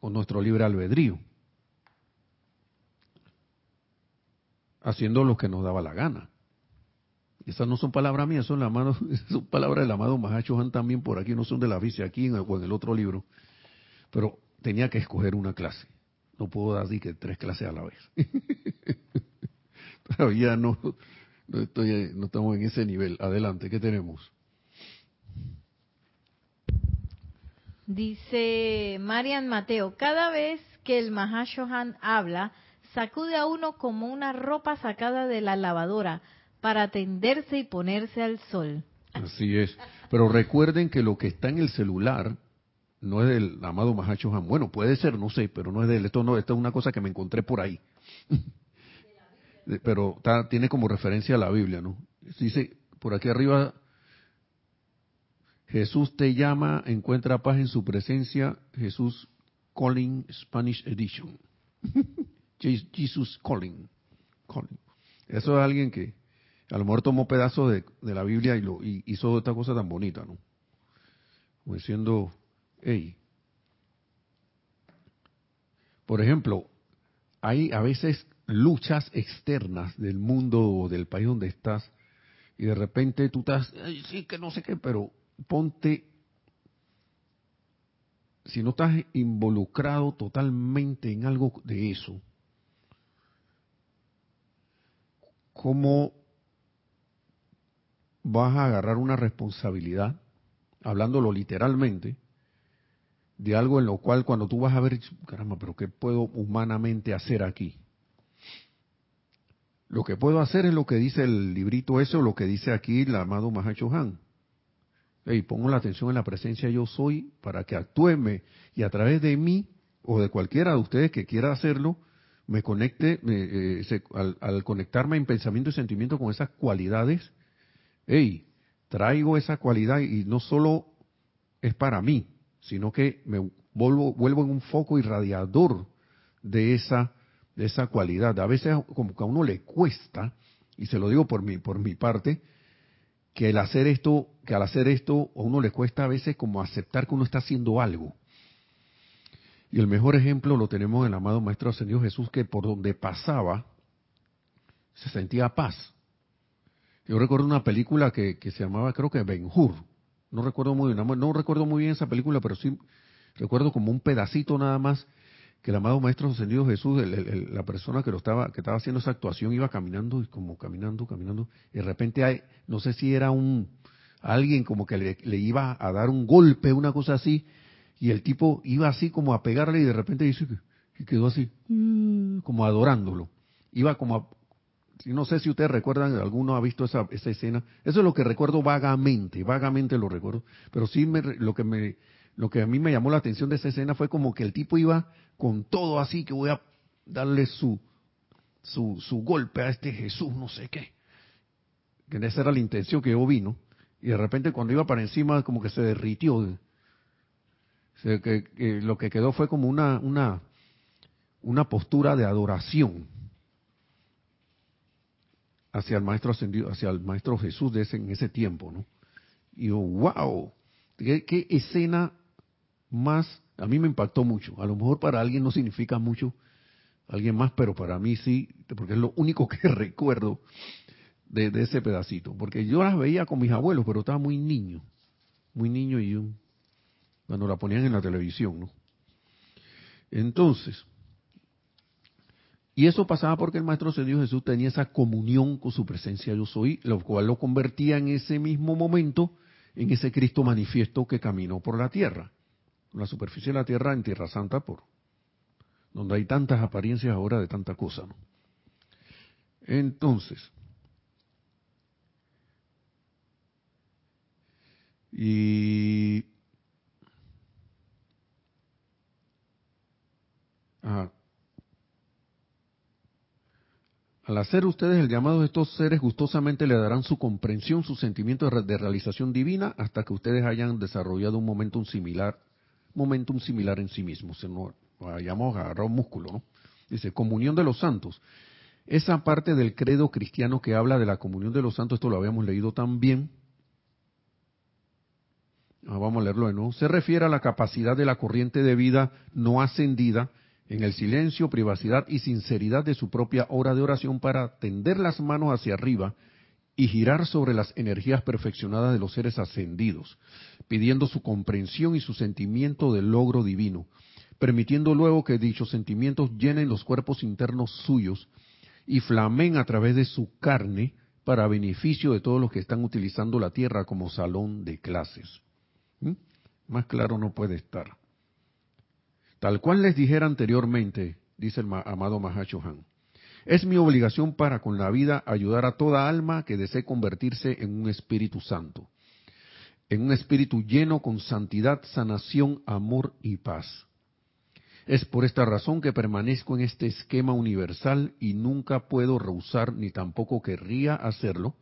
con nuestro libre albedrío, haciendo lo que nos daba la gana. Esas no son palabras mías, son, la mano, son palabras del amado Mahacho Han también por aquí, no son de la vice aquí o en el otro libro. Pero tenía que escoger una clase. No puedo dar que tres clases a la vez. Todavía no, no, estoy, no estamos en ese nivel. Adelante, ¿qué tenemos? Dice Marian Mateo, cada vez que el Mahashohan habla, sacude a uno como una ropa sacada de la lavadora para tenderse y ponerse al sol. Así es. Pero recuerden que lo que está en el celular no es del amado Mahashohan. Bueno, puede ser, no sé, pero no es del esto no, esto es una cosa que me encontré por ahí. Pero está, tiene como referencia a la Biblia, ¿no? Dice por aquí arriba Jesús te llama, encuentra paz en su presencia. Jesús Calling Spanish Edition. Jesus Calling. calling. Eso es alguien que a lo mejor tomó pedazos de, de, la Biblia y, lo, y hizo esta cosa tan bonita, ¿no? Como diciendo, hey. Por ejemplo, hay a veces luchas externas del mundo o del país donde estás y de repente tú estás, Ay, sí, que no sé qué, pero ponte, si no estás involucrado totalmente en algo de eso, ¿cómo vas a agarrar una responsabilidad, hablándolo literalmente, de algo en lo cual cuando tú vas a ver, caramba, pero ¿qué puedo humanamente hacer aquí? Lo que puedo hacer es lo que dice el librito ese o lo que dice aquí el amado Mahacho Han. Y pongo la atención en la presencia yo soy para que actúeme y a través de mí o de cualquiera de ustedes que quiera hacerlo, me conecte, eh, se, al, al, conectarme en pensamiento y sentimiento con esas cualidades, hey, traigo esa cualidad y no solo es para mí, sino que me vuelvo, vuelvo en un foco irradiador de esa, de esa cualidad. A veces como que a uno le cuesta, y se lo digo por mi, por mi parte, que el hacer esto, que al hacer esto a uno le cuesta a veces como aceptar que uno está haciendo algo. Y el mejor ejemplo lo tenemos en el amado Maestro Ascendido Jesús, que por donde pasaba se sentía paz. Yo recuerdo una película que, que se llamaba, creo que Ben Hur. No recuerdo muy bien, no recuerdo muy bien esa película, pero sí recuerdo como un pedacito nada más que el amado Maestro Ascendido Jesús, el, el, la persona que lo estaba, que estaba haciendo esa actuación, iba caminando y como caminando, caminando, y de repente hay, no sé si era un alguien como que le, le, iba a dar un golpe, una cosa así, y el tipo iba así como a pegarle y de repente dice y quedó así, como adorándolo. Iba como a, no sé si ustedes recuerdan, alguno ha visto esa, esa escena. Eso es lo que recuerdo vagamente, vagamente lo recuerdo. Pero sí me, lo que me, lo que a mí me llamó la atención de esa escena fue como que el tipo iba con todo así que voy a darle su, su, su golpe a este Jesús, no sé qué. Que esa era la intención que yo vi, ¿no? Y de repente cuando iba para encima como que se derritió. O sea, que, lo que quedó fue como una, una, una postura de adoración hacia el maestro ascendido, hacia el maestro Jesús de ese, en ese tiempo, ¿no? Y yo, wow, ¿qué, qué escena más, a mí me impactó mucho. A lo mejor para alguien no significa mucho, alguien más, pero para mí sí, porque es lo único que recuerdo de, ese pedacito. Porque yo las veía con mis abuelos, pero estaba muy niño, muy niño y yo, cuando la ponían en la televisión, ¿no? Entonces, y eso pasaba porque el Maestro Señor Jesús tenía esa comunión con su presencia yo soy, lo cual lo convertía en ese mismo momento en ese Cristo manifiesto que caminó por la tierra la superficie de la Tierra en Tierra Santa, por donde hay tantas apariencias ahora de tanta cosa. Entonces, y ajá, Al hacer ustedes el llamado de estos seres, gustosamente le darán su comprensión, su sentimiento de realización divina, hasta que ustedes hayan desarrollado un momento similar momentum similar en sí mismo, se nos hayamos agarrado músculo, ¿no? Dice, comunión de los santos. Esa parte del credo cristiano que habla de la comunión de los santos, esto lo habíamos leído también. Ah, vamos a leerlo de nuevo. Se refiere a la capacidad de la corriente de vida no ascendida en el silencio, privacidad y sinceridad de su propia hora de oración para tender las manos hacia arriba y girar sobre las energías perfeccionadas de los seres ascendidos, pidiendo su comprensión y su sentimiento del logro divino, permitiendo luego que dichos sentimientos llenen los cuerpos internos suyos y flamen a través de su carne para beneficio de todos los que están utilizando la tierra como salón de clases. ¿Mm? Más claro no puede estar. Tal cual les dijera anteriormente, dice el amado Mahacho es mi obligación para con la vida ayudar a toda alma que desee convertirse en un Espíritu Santo, en un espíritu lleno con santidad, sanación, amor y paz. Es por esta razón que permanezco en este esquema universal y nunca puedo rehusar ni tampoco querría hacerlo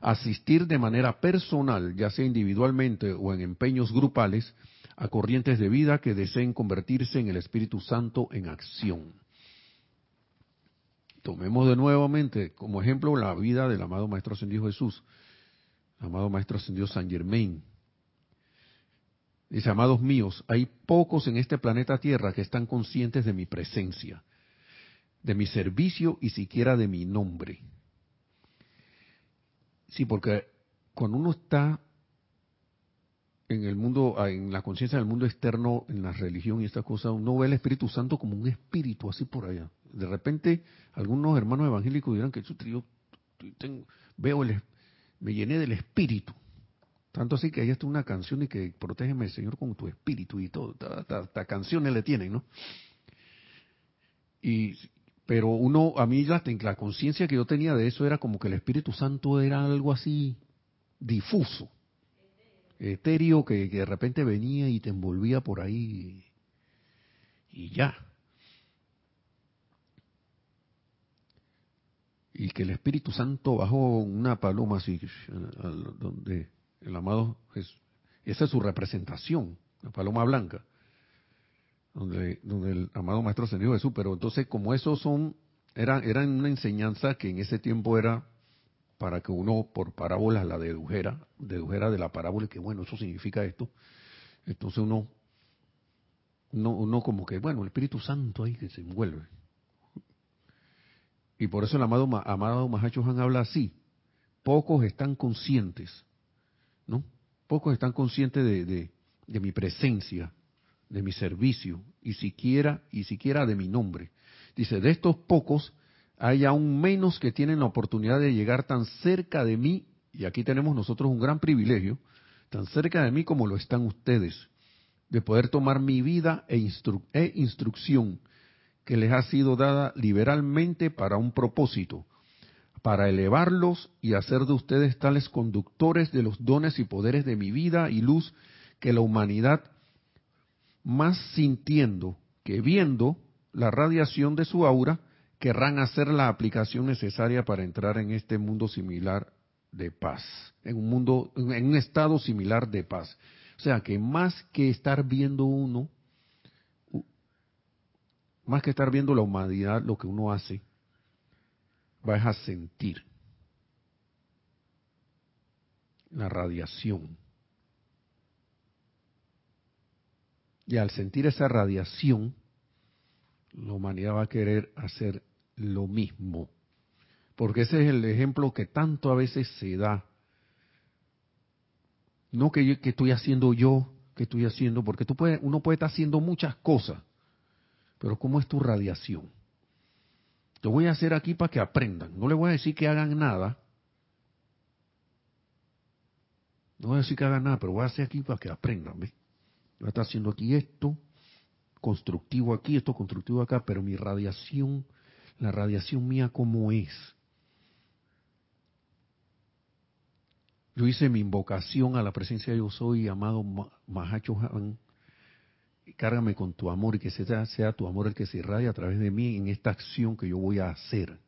asistir de manera personal, ya sea individualmente o en empeños grupales, a corrientes de vida que deseen convertirse en el Espíritu Santo en acción. Tomemos de nuevamente como ejemplo la vida del amado Maestro Ascendido Jesús, amado Maestro Ascendido San Germain. Dice, amados míos, hay pocos en este planeta Tierra que están conscientes de mi presencia, de mi servicio y siquiera de mi nombre. Sí, porque cuando uno está en el mundo, ah, en la conciencia del mundo externo, en la religión y estas cosas, uno ve el Espíritu Santo como un espíritu así por allá. De repente, algunos hermanos evangélicos dirán que yo veo el, me llené del espíritu. Tanto así que hay hasta una canción y que protégeme, Señor, con tu espíritu y todo. Hasta, canciones le tienen, ¿no? Y, pero uno, a mí la, la conciencia que yo tenía de eso era como que el Espíritu Santo era algo así difuso, etéreo, que, de repente venía y te envolvía por ahí y ya. y que el Espíritu Santo bajó una paloma así, donde el amado Jesús, esa es su representación, la paloma blanca, donde, donde el amado Maestro Ascendido Jesús, pero entonces como esos son, eran, eran una enseñanza que en ese tiempo era para que uno por parábolas la dedujera, dedujera de la parábola que bueno, eso significa esto, entonces uno, uno, uno como que, bueno, el Espíritu Santo ahí que se envuelve y por eso el amado, amado Mahacho Han habla así. Pocos están conscientes, ¿no? Pocos están conscientes de, de, mi presencia, de mi servicio, y siquiera, y siquiera de mi nombre. Dice, de estos pocos hay aún menos que tienen la oportunidad de llegar tan cerca de mí, y aquí tenemos nosotros un gran privilegio, tan cerca de mí como lo están ustedes, de poder tomar mi vida e, e instrucción que les ha sido dada liberalmente para un propósito, para elevarlos y hacer de ustedes tales conductores de los dones y poderes de mi vida y luz que la humanidad, más sintiendo que viendo la radiación de su aura, querrán hacer la aplicación necesaria para entrar en este mundo similar de paz, en un mundo, en un estado similar de paz. O sea que más que estar viendo uno más que estar viendo la humanidad, lo que uno hace, vas a sentir la radiación. Y al sentir esa radiación, la humanidad va a querer hacer lo mismo. Porque ese es el ejemplo que tanto a veces se da. No que, que estoy haciendo yo, que estoy haciendo, porque tú puedes, uno puede estar haciendo muchas cosas, pero ¿cómo es tu radiación? Lo voy a hacer aquí para que aprendan. No les voy a decir que hagan nada. No voy a decir que hagan nada, pero voy a hacer aquí para que aprendan. ¿ves? Voy a estar haciendo aquí esto, constructivo aquí, esto constructivo acá, pero mi radiación, la radiación mía, ¿cómo es? Yo hice mi invocación a la presencia de yo soy, amado Mahacho Han, cárgame con tu amor y que sea, sea tu amor el que se irradia a través de mí en esta acción que yo voy a hacer,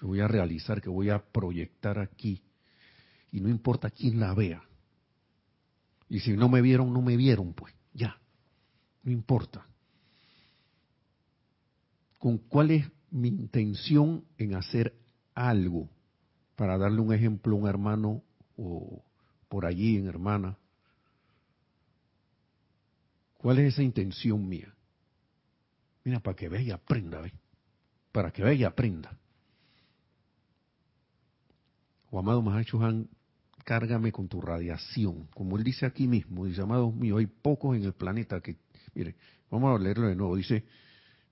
que voy a realizar, que voy a proyectar aquí. Y no importa quién la vea. Y si no me vieron, no me vieron, pues ya, no importa. ¿Con cuál es mi intención en hacer algo? Para darle un ejemplo a un hermano o por allí, en hermana, ¿Cuál es esa intención mía? Mira, para que vea y aprenda, ¿ve? Para que vea y aprenda. O amado Mahacho cárgame con tu radiación. Como él dice aquí mismo, dice, amados míos, hay pocos en el planeta que, mire, vamos a leerlo de nuevo, dice,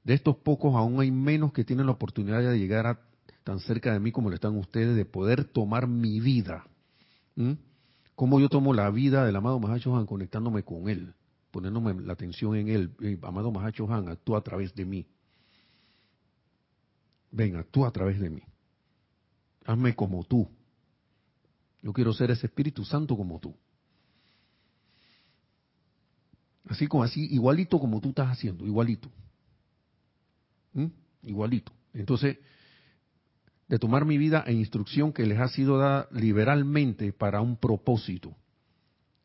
de estos pocos aún hay menos que tienen la oportunidad de llegar tan cerca de mí como lo están ustedes, de poder tomar mi vida. ¿Mm? ¿Cómo yo tomo la vida del amado Mahacho Han conectándome con él? poniéndome la atención en él, eh, amado Mahacho Han, actúa a través de mí. Ven, actúa a través de mí. Hazme como tú. Yo quiero ser ese Espíritu Santo como tú. Así como así, igualito como tú estás haciendo, igualito. Igualito. Entonces, de tomar mi vida e instrucción que les ha sido dada liberalmente para un propósito,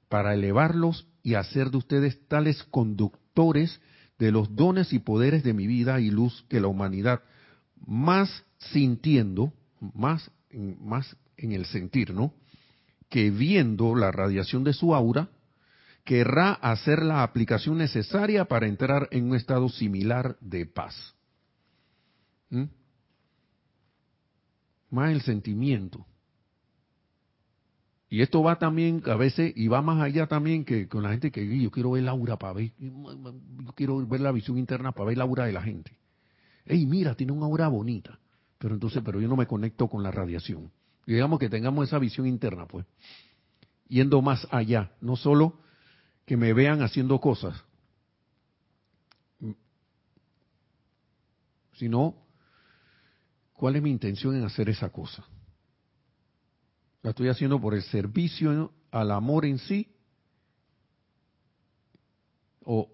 para elevarlos y hacer de ustedes tales conductores de los dones y poderes de mi vida y luz que la humanidad, más sintiendo, más, más en el sentir, ¿no? Que viendo la radiación de su aura, querrá hacer la aplicación necesaria para entrar en un estado similar de paz. ¿Mm? Más el sentimiento. Y esto va también a veces, y va más allá también que con la gente que yo quiero ver la aura para ver, yo quiero ver la visión interna para ver la aura de la gente. Ey, mira, tiene una aura bonita. Pero entonces, pero yo no me conecto con la radiación. digamos que tengamos esa visión interna, pues. Yendo más allá, no solo que me vean haciendo cosas, sino cuál es mi intención en hacer esa cosa. La estoy haciendo por el servicio al amor en sí o,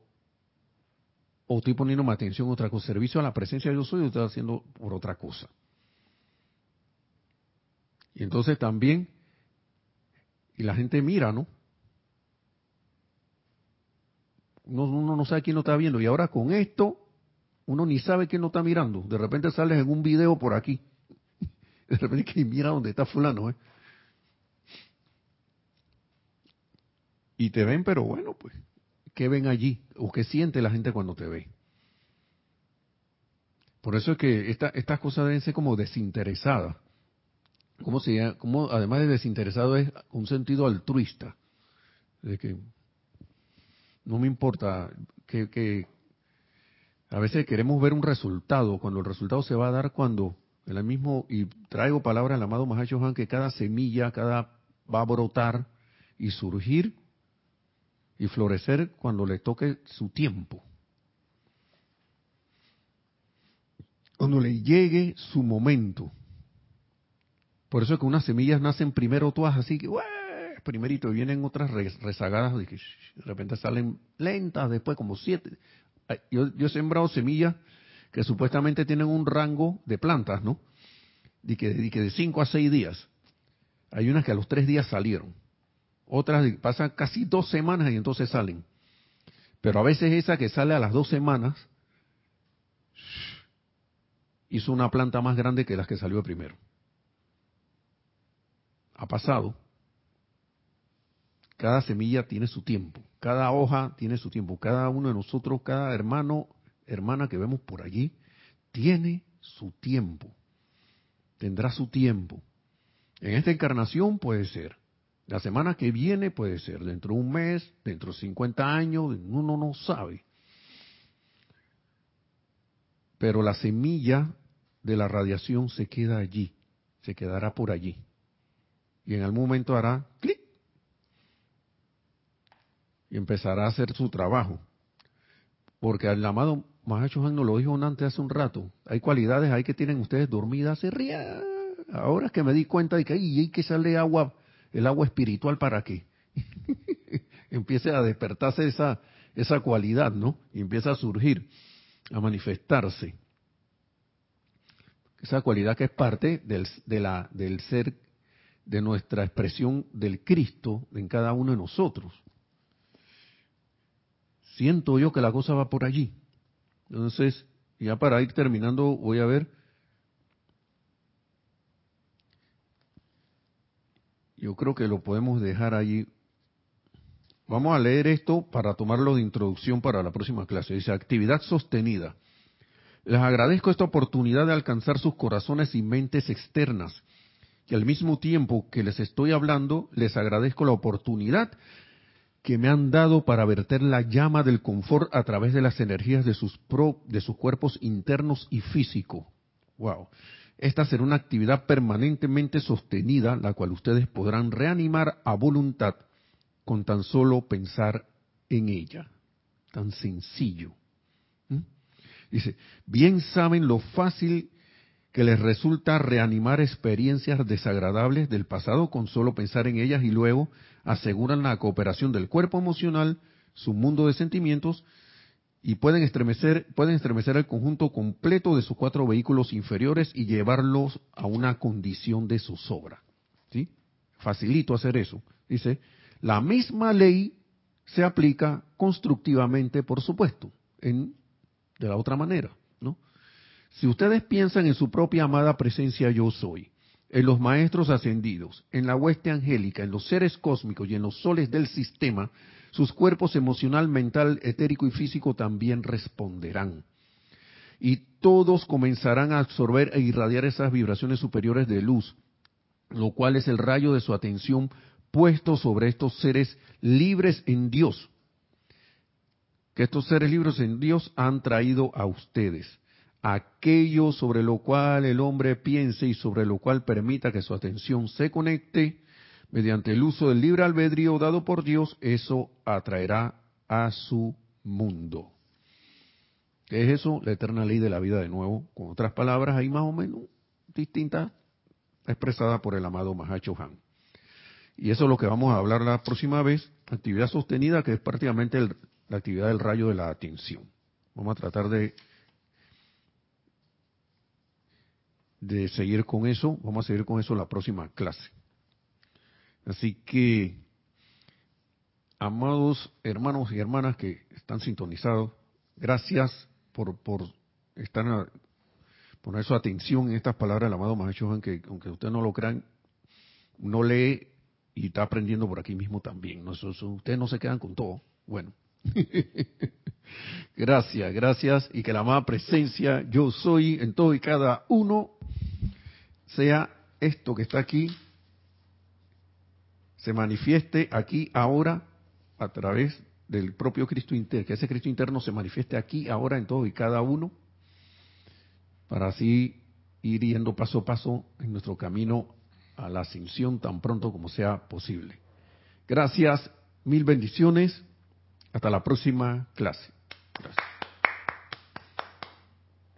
o estoy poniendo más atención a otra cosa, servicio a la presencia de yo soy, o estoy haciendo por otra cosa. Y entonces también, y la gente mira, ¿no? uno, no sabe quién lo está viendo. Y ahora con esto, uno ni sabe quién lo está mirando. De repente sales en un video por aquí. De repente que mira dónde está fulano, ¿eh? Y te ven, pero bueno, pues, ¿qué ven allí? ¿O qué siente la gente cuando te ve? Por eso es que esta, estas cosas deben ser como desinteresadas. ¿Cómo se además de desinteresado es un sentido altruista. De que no me importa que, a veces queremos ver un resultado, cuando el resultado se va a dar cuando el mismo, y traigo palabras al amado Mahacho que cada semilla, cada va a brotar y surgir y florecer cuando le toque su tiempo. Cuando le llegue su momento. Por eso es que unas semillas nacen primero todas así que, primerito, vienen otras rezagadas de repente salen lentas, después como siete. Yo, he sembrado semillas que supuestamente tienen un rango de plantas, ¿no? De que, de que de cinco a seis días. Hay unas que a los tres días salieron. Otras pasan casi dos semanas y entonces salen. Pero a veces esa que sale a las dos semanas hizo una planta más grande que las que salió primero. Ha pasado. Cada semilla tiene su tiempo, cada hoja tiene su tiempo, cada uno de nosotros, cada hermano, hermana que vemos por allí, tiene su tiempo, tendrá su tiempo. En esta encarnación puede ser, la semana que viene puede ser, dentro de un mes, dentro de 50 años, uno no sabe. Pero la semilla de la radiación se queda allí, se quedará por allí. Y en algún momento hará clic y empezará a hacer su trabajo. Porque el amado Mahacho Han nos lo dijo antes hace un rato. Hay cualidades ahí que tienen ustedes dormidas hace ría. Ahora es que me di cuenta de que hay que sale agua, el agua espiritual para qué. Empiece a despertarse esa, esa cualidad, ¿no? Y empieza a surgir, a manifestarse. Esa cualidad que es parte del, de la, del ser, de nuestra expresión del Cristo en cada uno de nosotros siento yo que la cosa va por allí. Entonces, ya para ir terminando, voy a ver. Yo creo que lo podemos dejar allí. Vamos a leer esto para tomarlo de introducción para la próxima clase. Dice, actividad sostenida. Les agradezco esta oportunidad de alcanzar sus corazones y mentes externas. Y al mismo tiempo que les estoy hablando, les agradezco la oportunidad que me han dado para verter la llama del confort a través de las energías de sus, pro, de sus cuerpos internos y físico. Wow. Esta será una actividad permanentemente sostenida, la cual ustedes podrán reanimar a voluntad con tan solo pensar en ella. Tan sencillo. ¿Mm? Dice, bien saben lo fácil que les resulta reanimar experiencias desagradables del pasado con solo pensar en ellas y luego aseguran la cooperación del cuerpo emocional, su mundo de sentimientos y pueden estremecer, pueden estremecer el conjunto completo de sus cuatro vehículos inferiores y llevarlos a una condición de zozobra. ¿Sí? Facilito hacer eso. Dice, la misma ley se aplica constructivamente, por supuesto, en, de la otra manera, ¿no? Si ustedes piensan en su propia amada presencia yo soy, en los maestros ascendidos, en la hueste angélica, en los seres cósmicos y en los soles del sistema, sus cuerpos emocional, mental, etérico y físico también responderán. Y todos comenzarán a absorber e irradiar esas vibraciones superiores de luz, lo cual es el rayo de su atención puesto sobre estos seres libres en Dios, que estos seres libres en Dios han traído a ustedes. Aquello sobre lo cual el hombre piense y sobre lo cual permita que su atención se conecte, mediante el uso del libre albedrío dado por Dios, eso atraerá a su mundo. ¿Qué es eso? La eterna ley de la vida de nuevo. Con otras palabras, ahí más o menos distintas, expresada por el amado Mahacho Han. Y eso es lo que vamos a hablar la próxima vez, actividad sostenida, que es prácticamente la actividad del rayo de la atención. Vamos a tratar de, de seguir con eso, vamos a seguir con eso la próxima clase. Así que, amados hermanos y hermanas que están sintonizados, gracias por, por estar poner su atención en estas palabras del amado Maestro que aunque ustedes no lo crean, no lee y está aprendiendo por aquí mismo también. ¿no? ustedes no se quedan con todo. Bueno. gracias, gracias. Y que la amada presencia, yo soy en todo y cada uno, sea esto que está aquí se manifieste aquí ahora a través del propio Cristo interno, que ese Cristo interno se manifieste aquí ahora en todo y cada uno, para así ir yendo paso a paso en nuestro camino a la ascensión tan pronto como sea posible. Gracias, mil bendiciones, hasta la próxima clase. Gracias.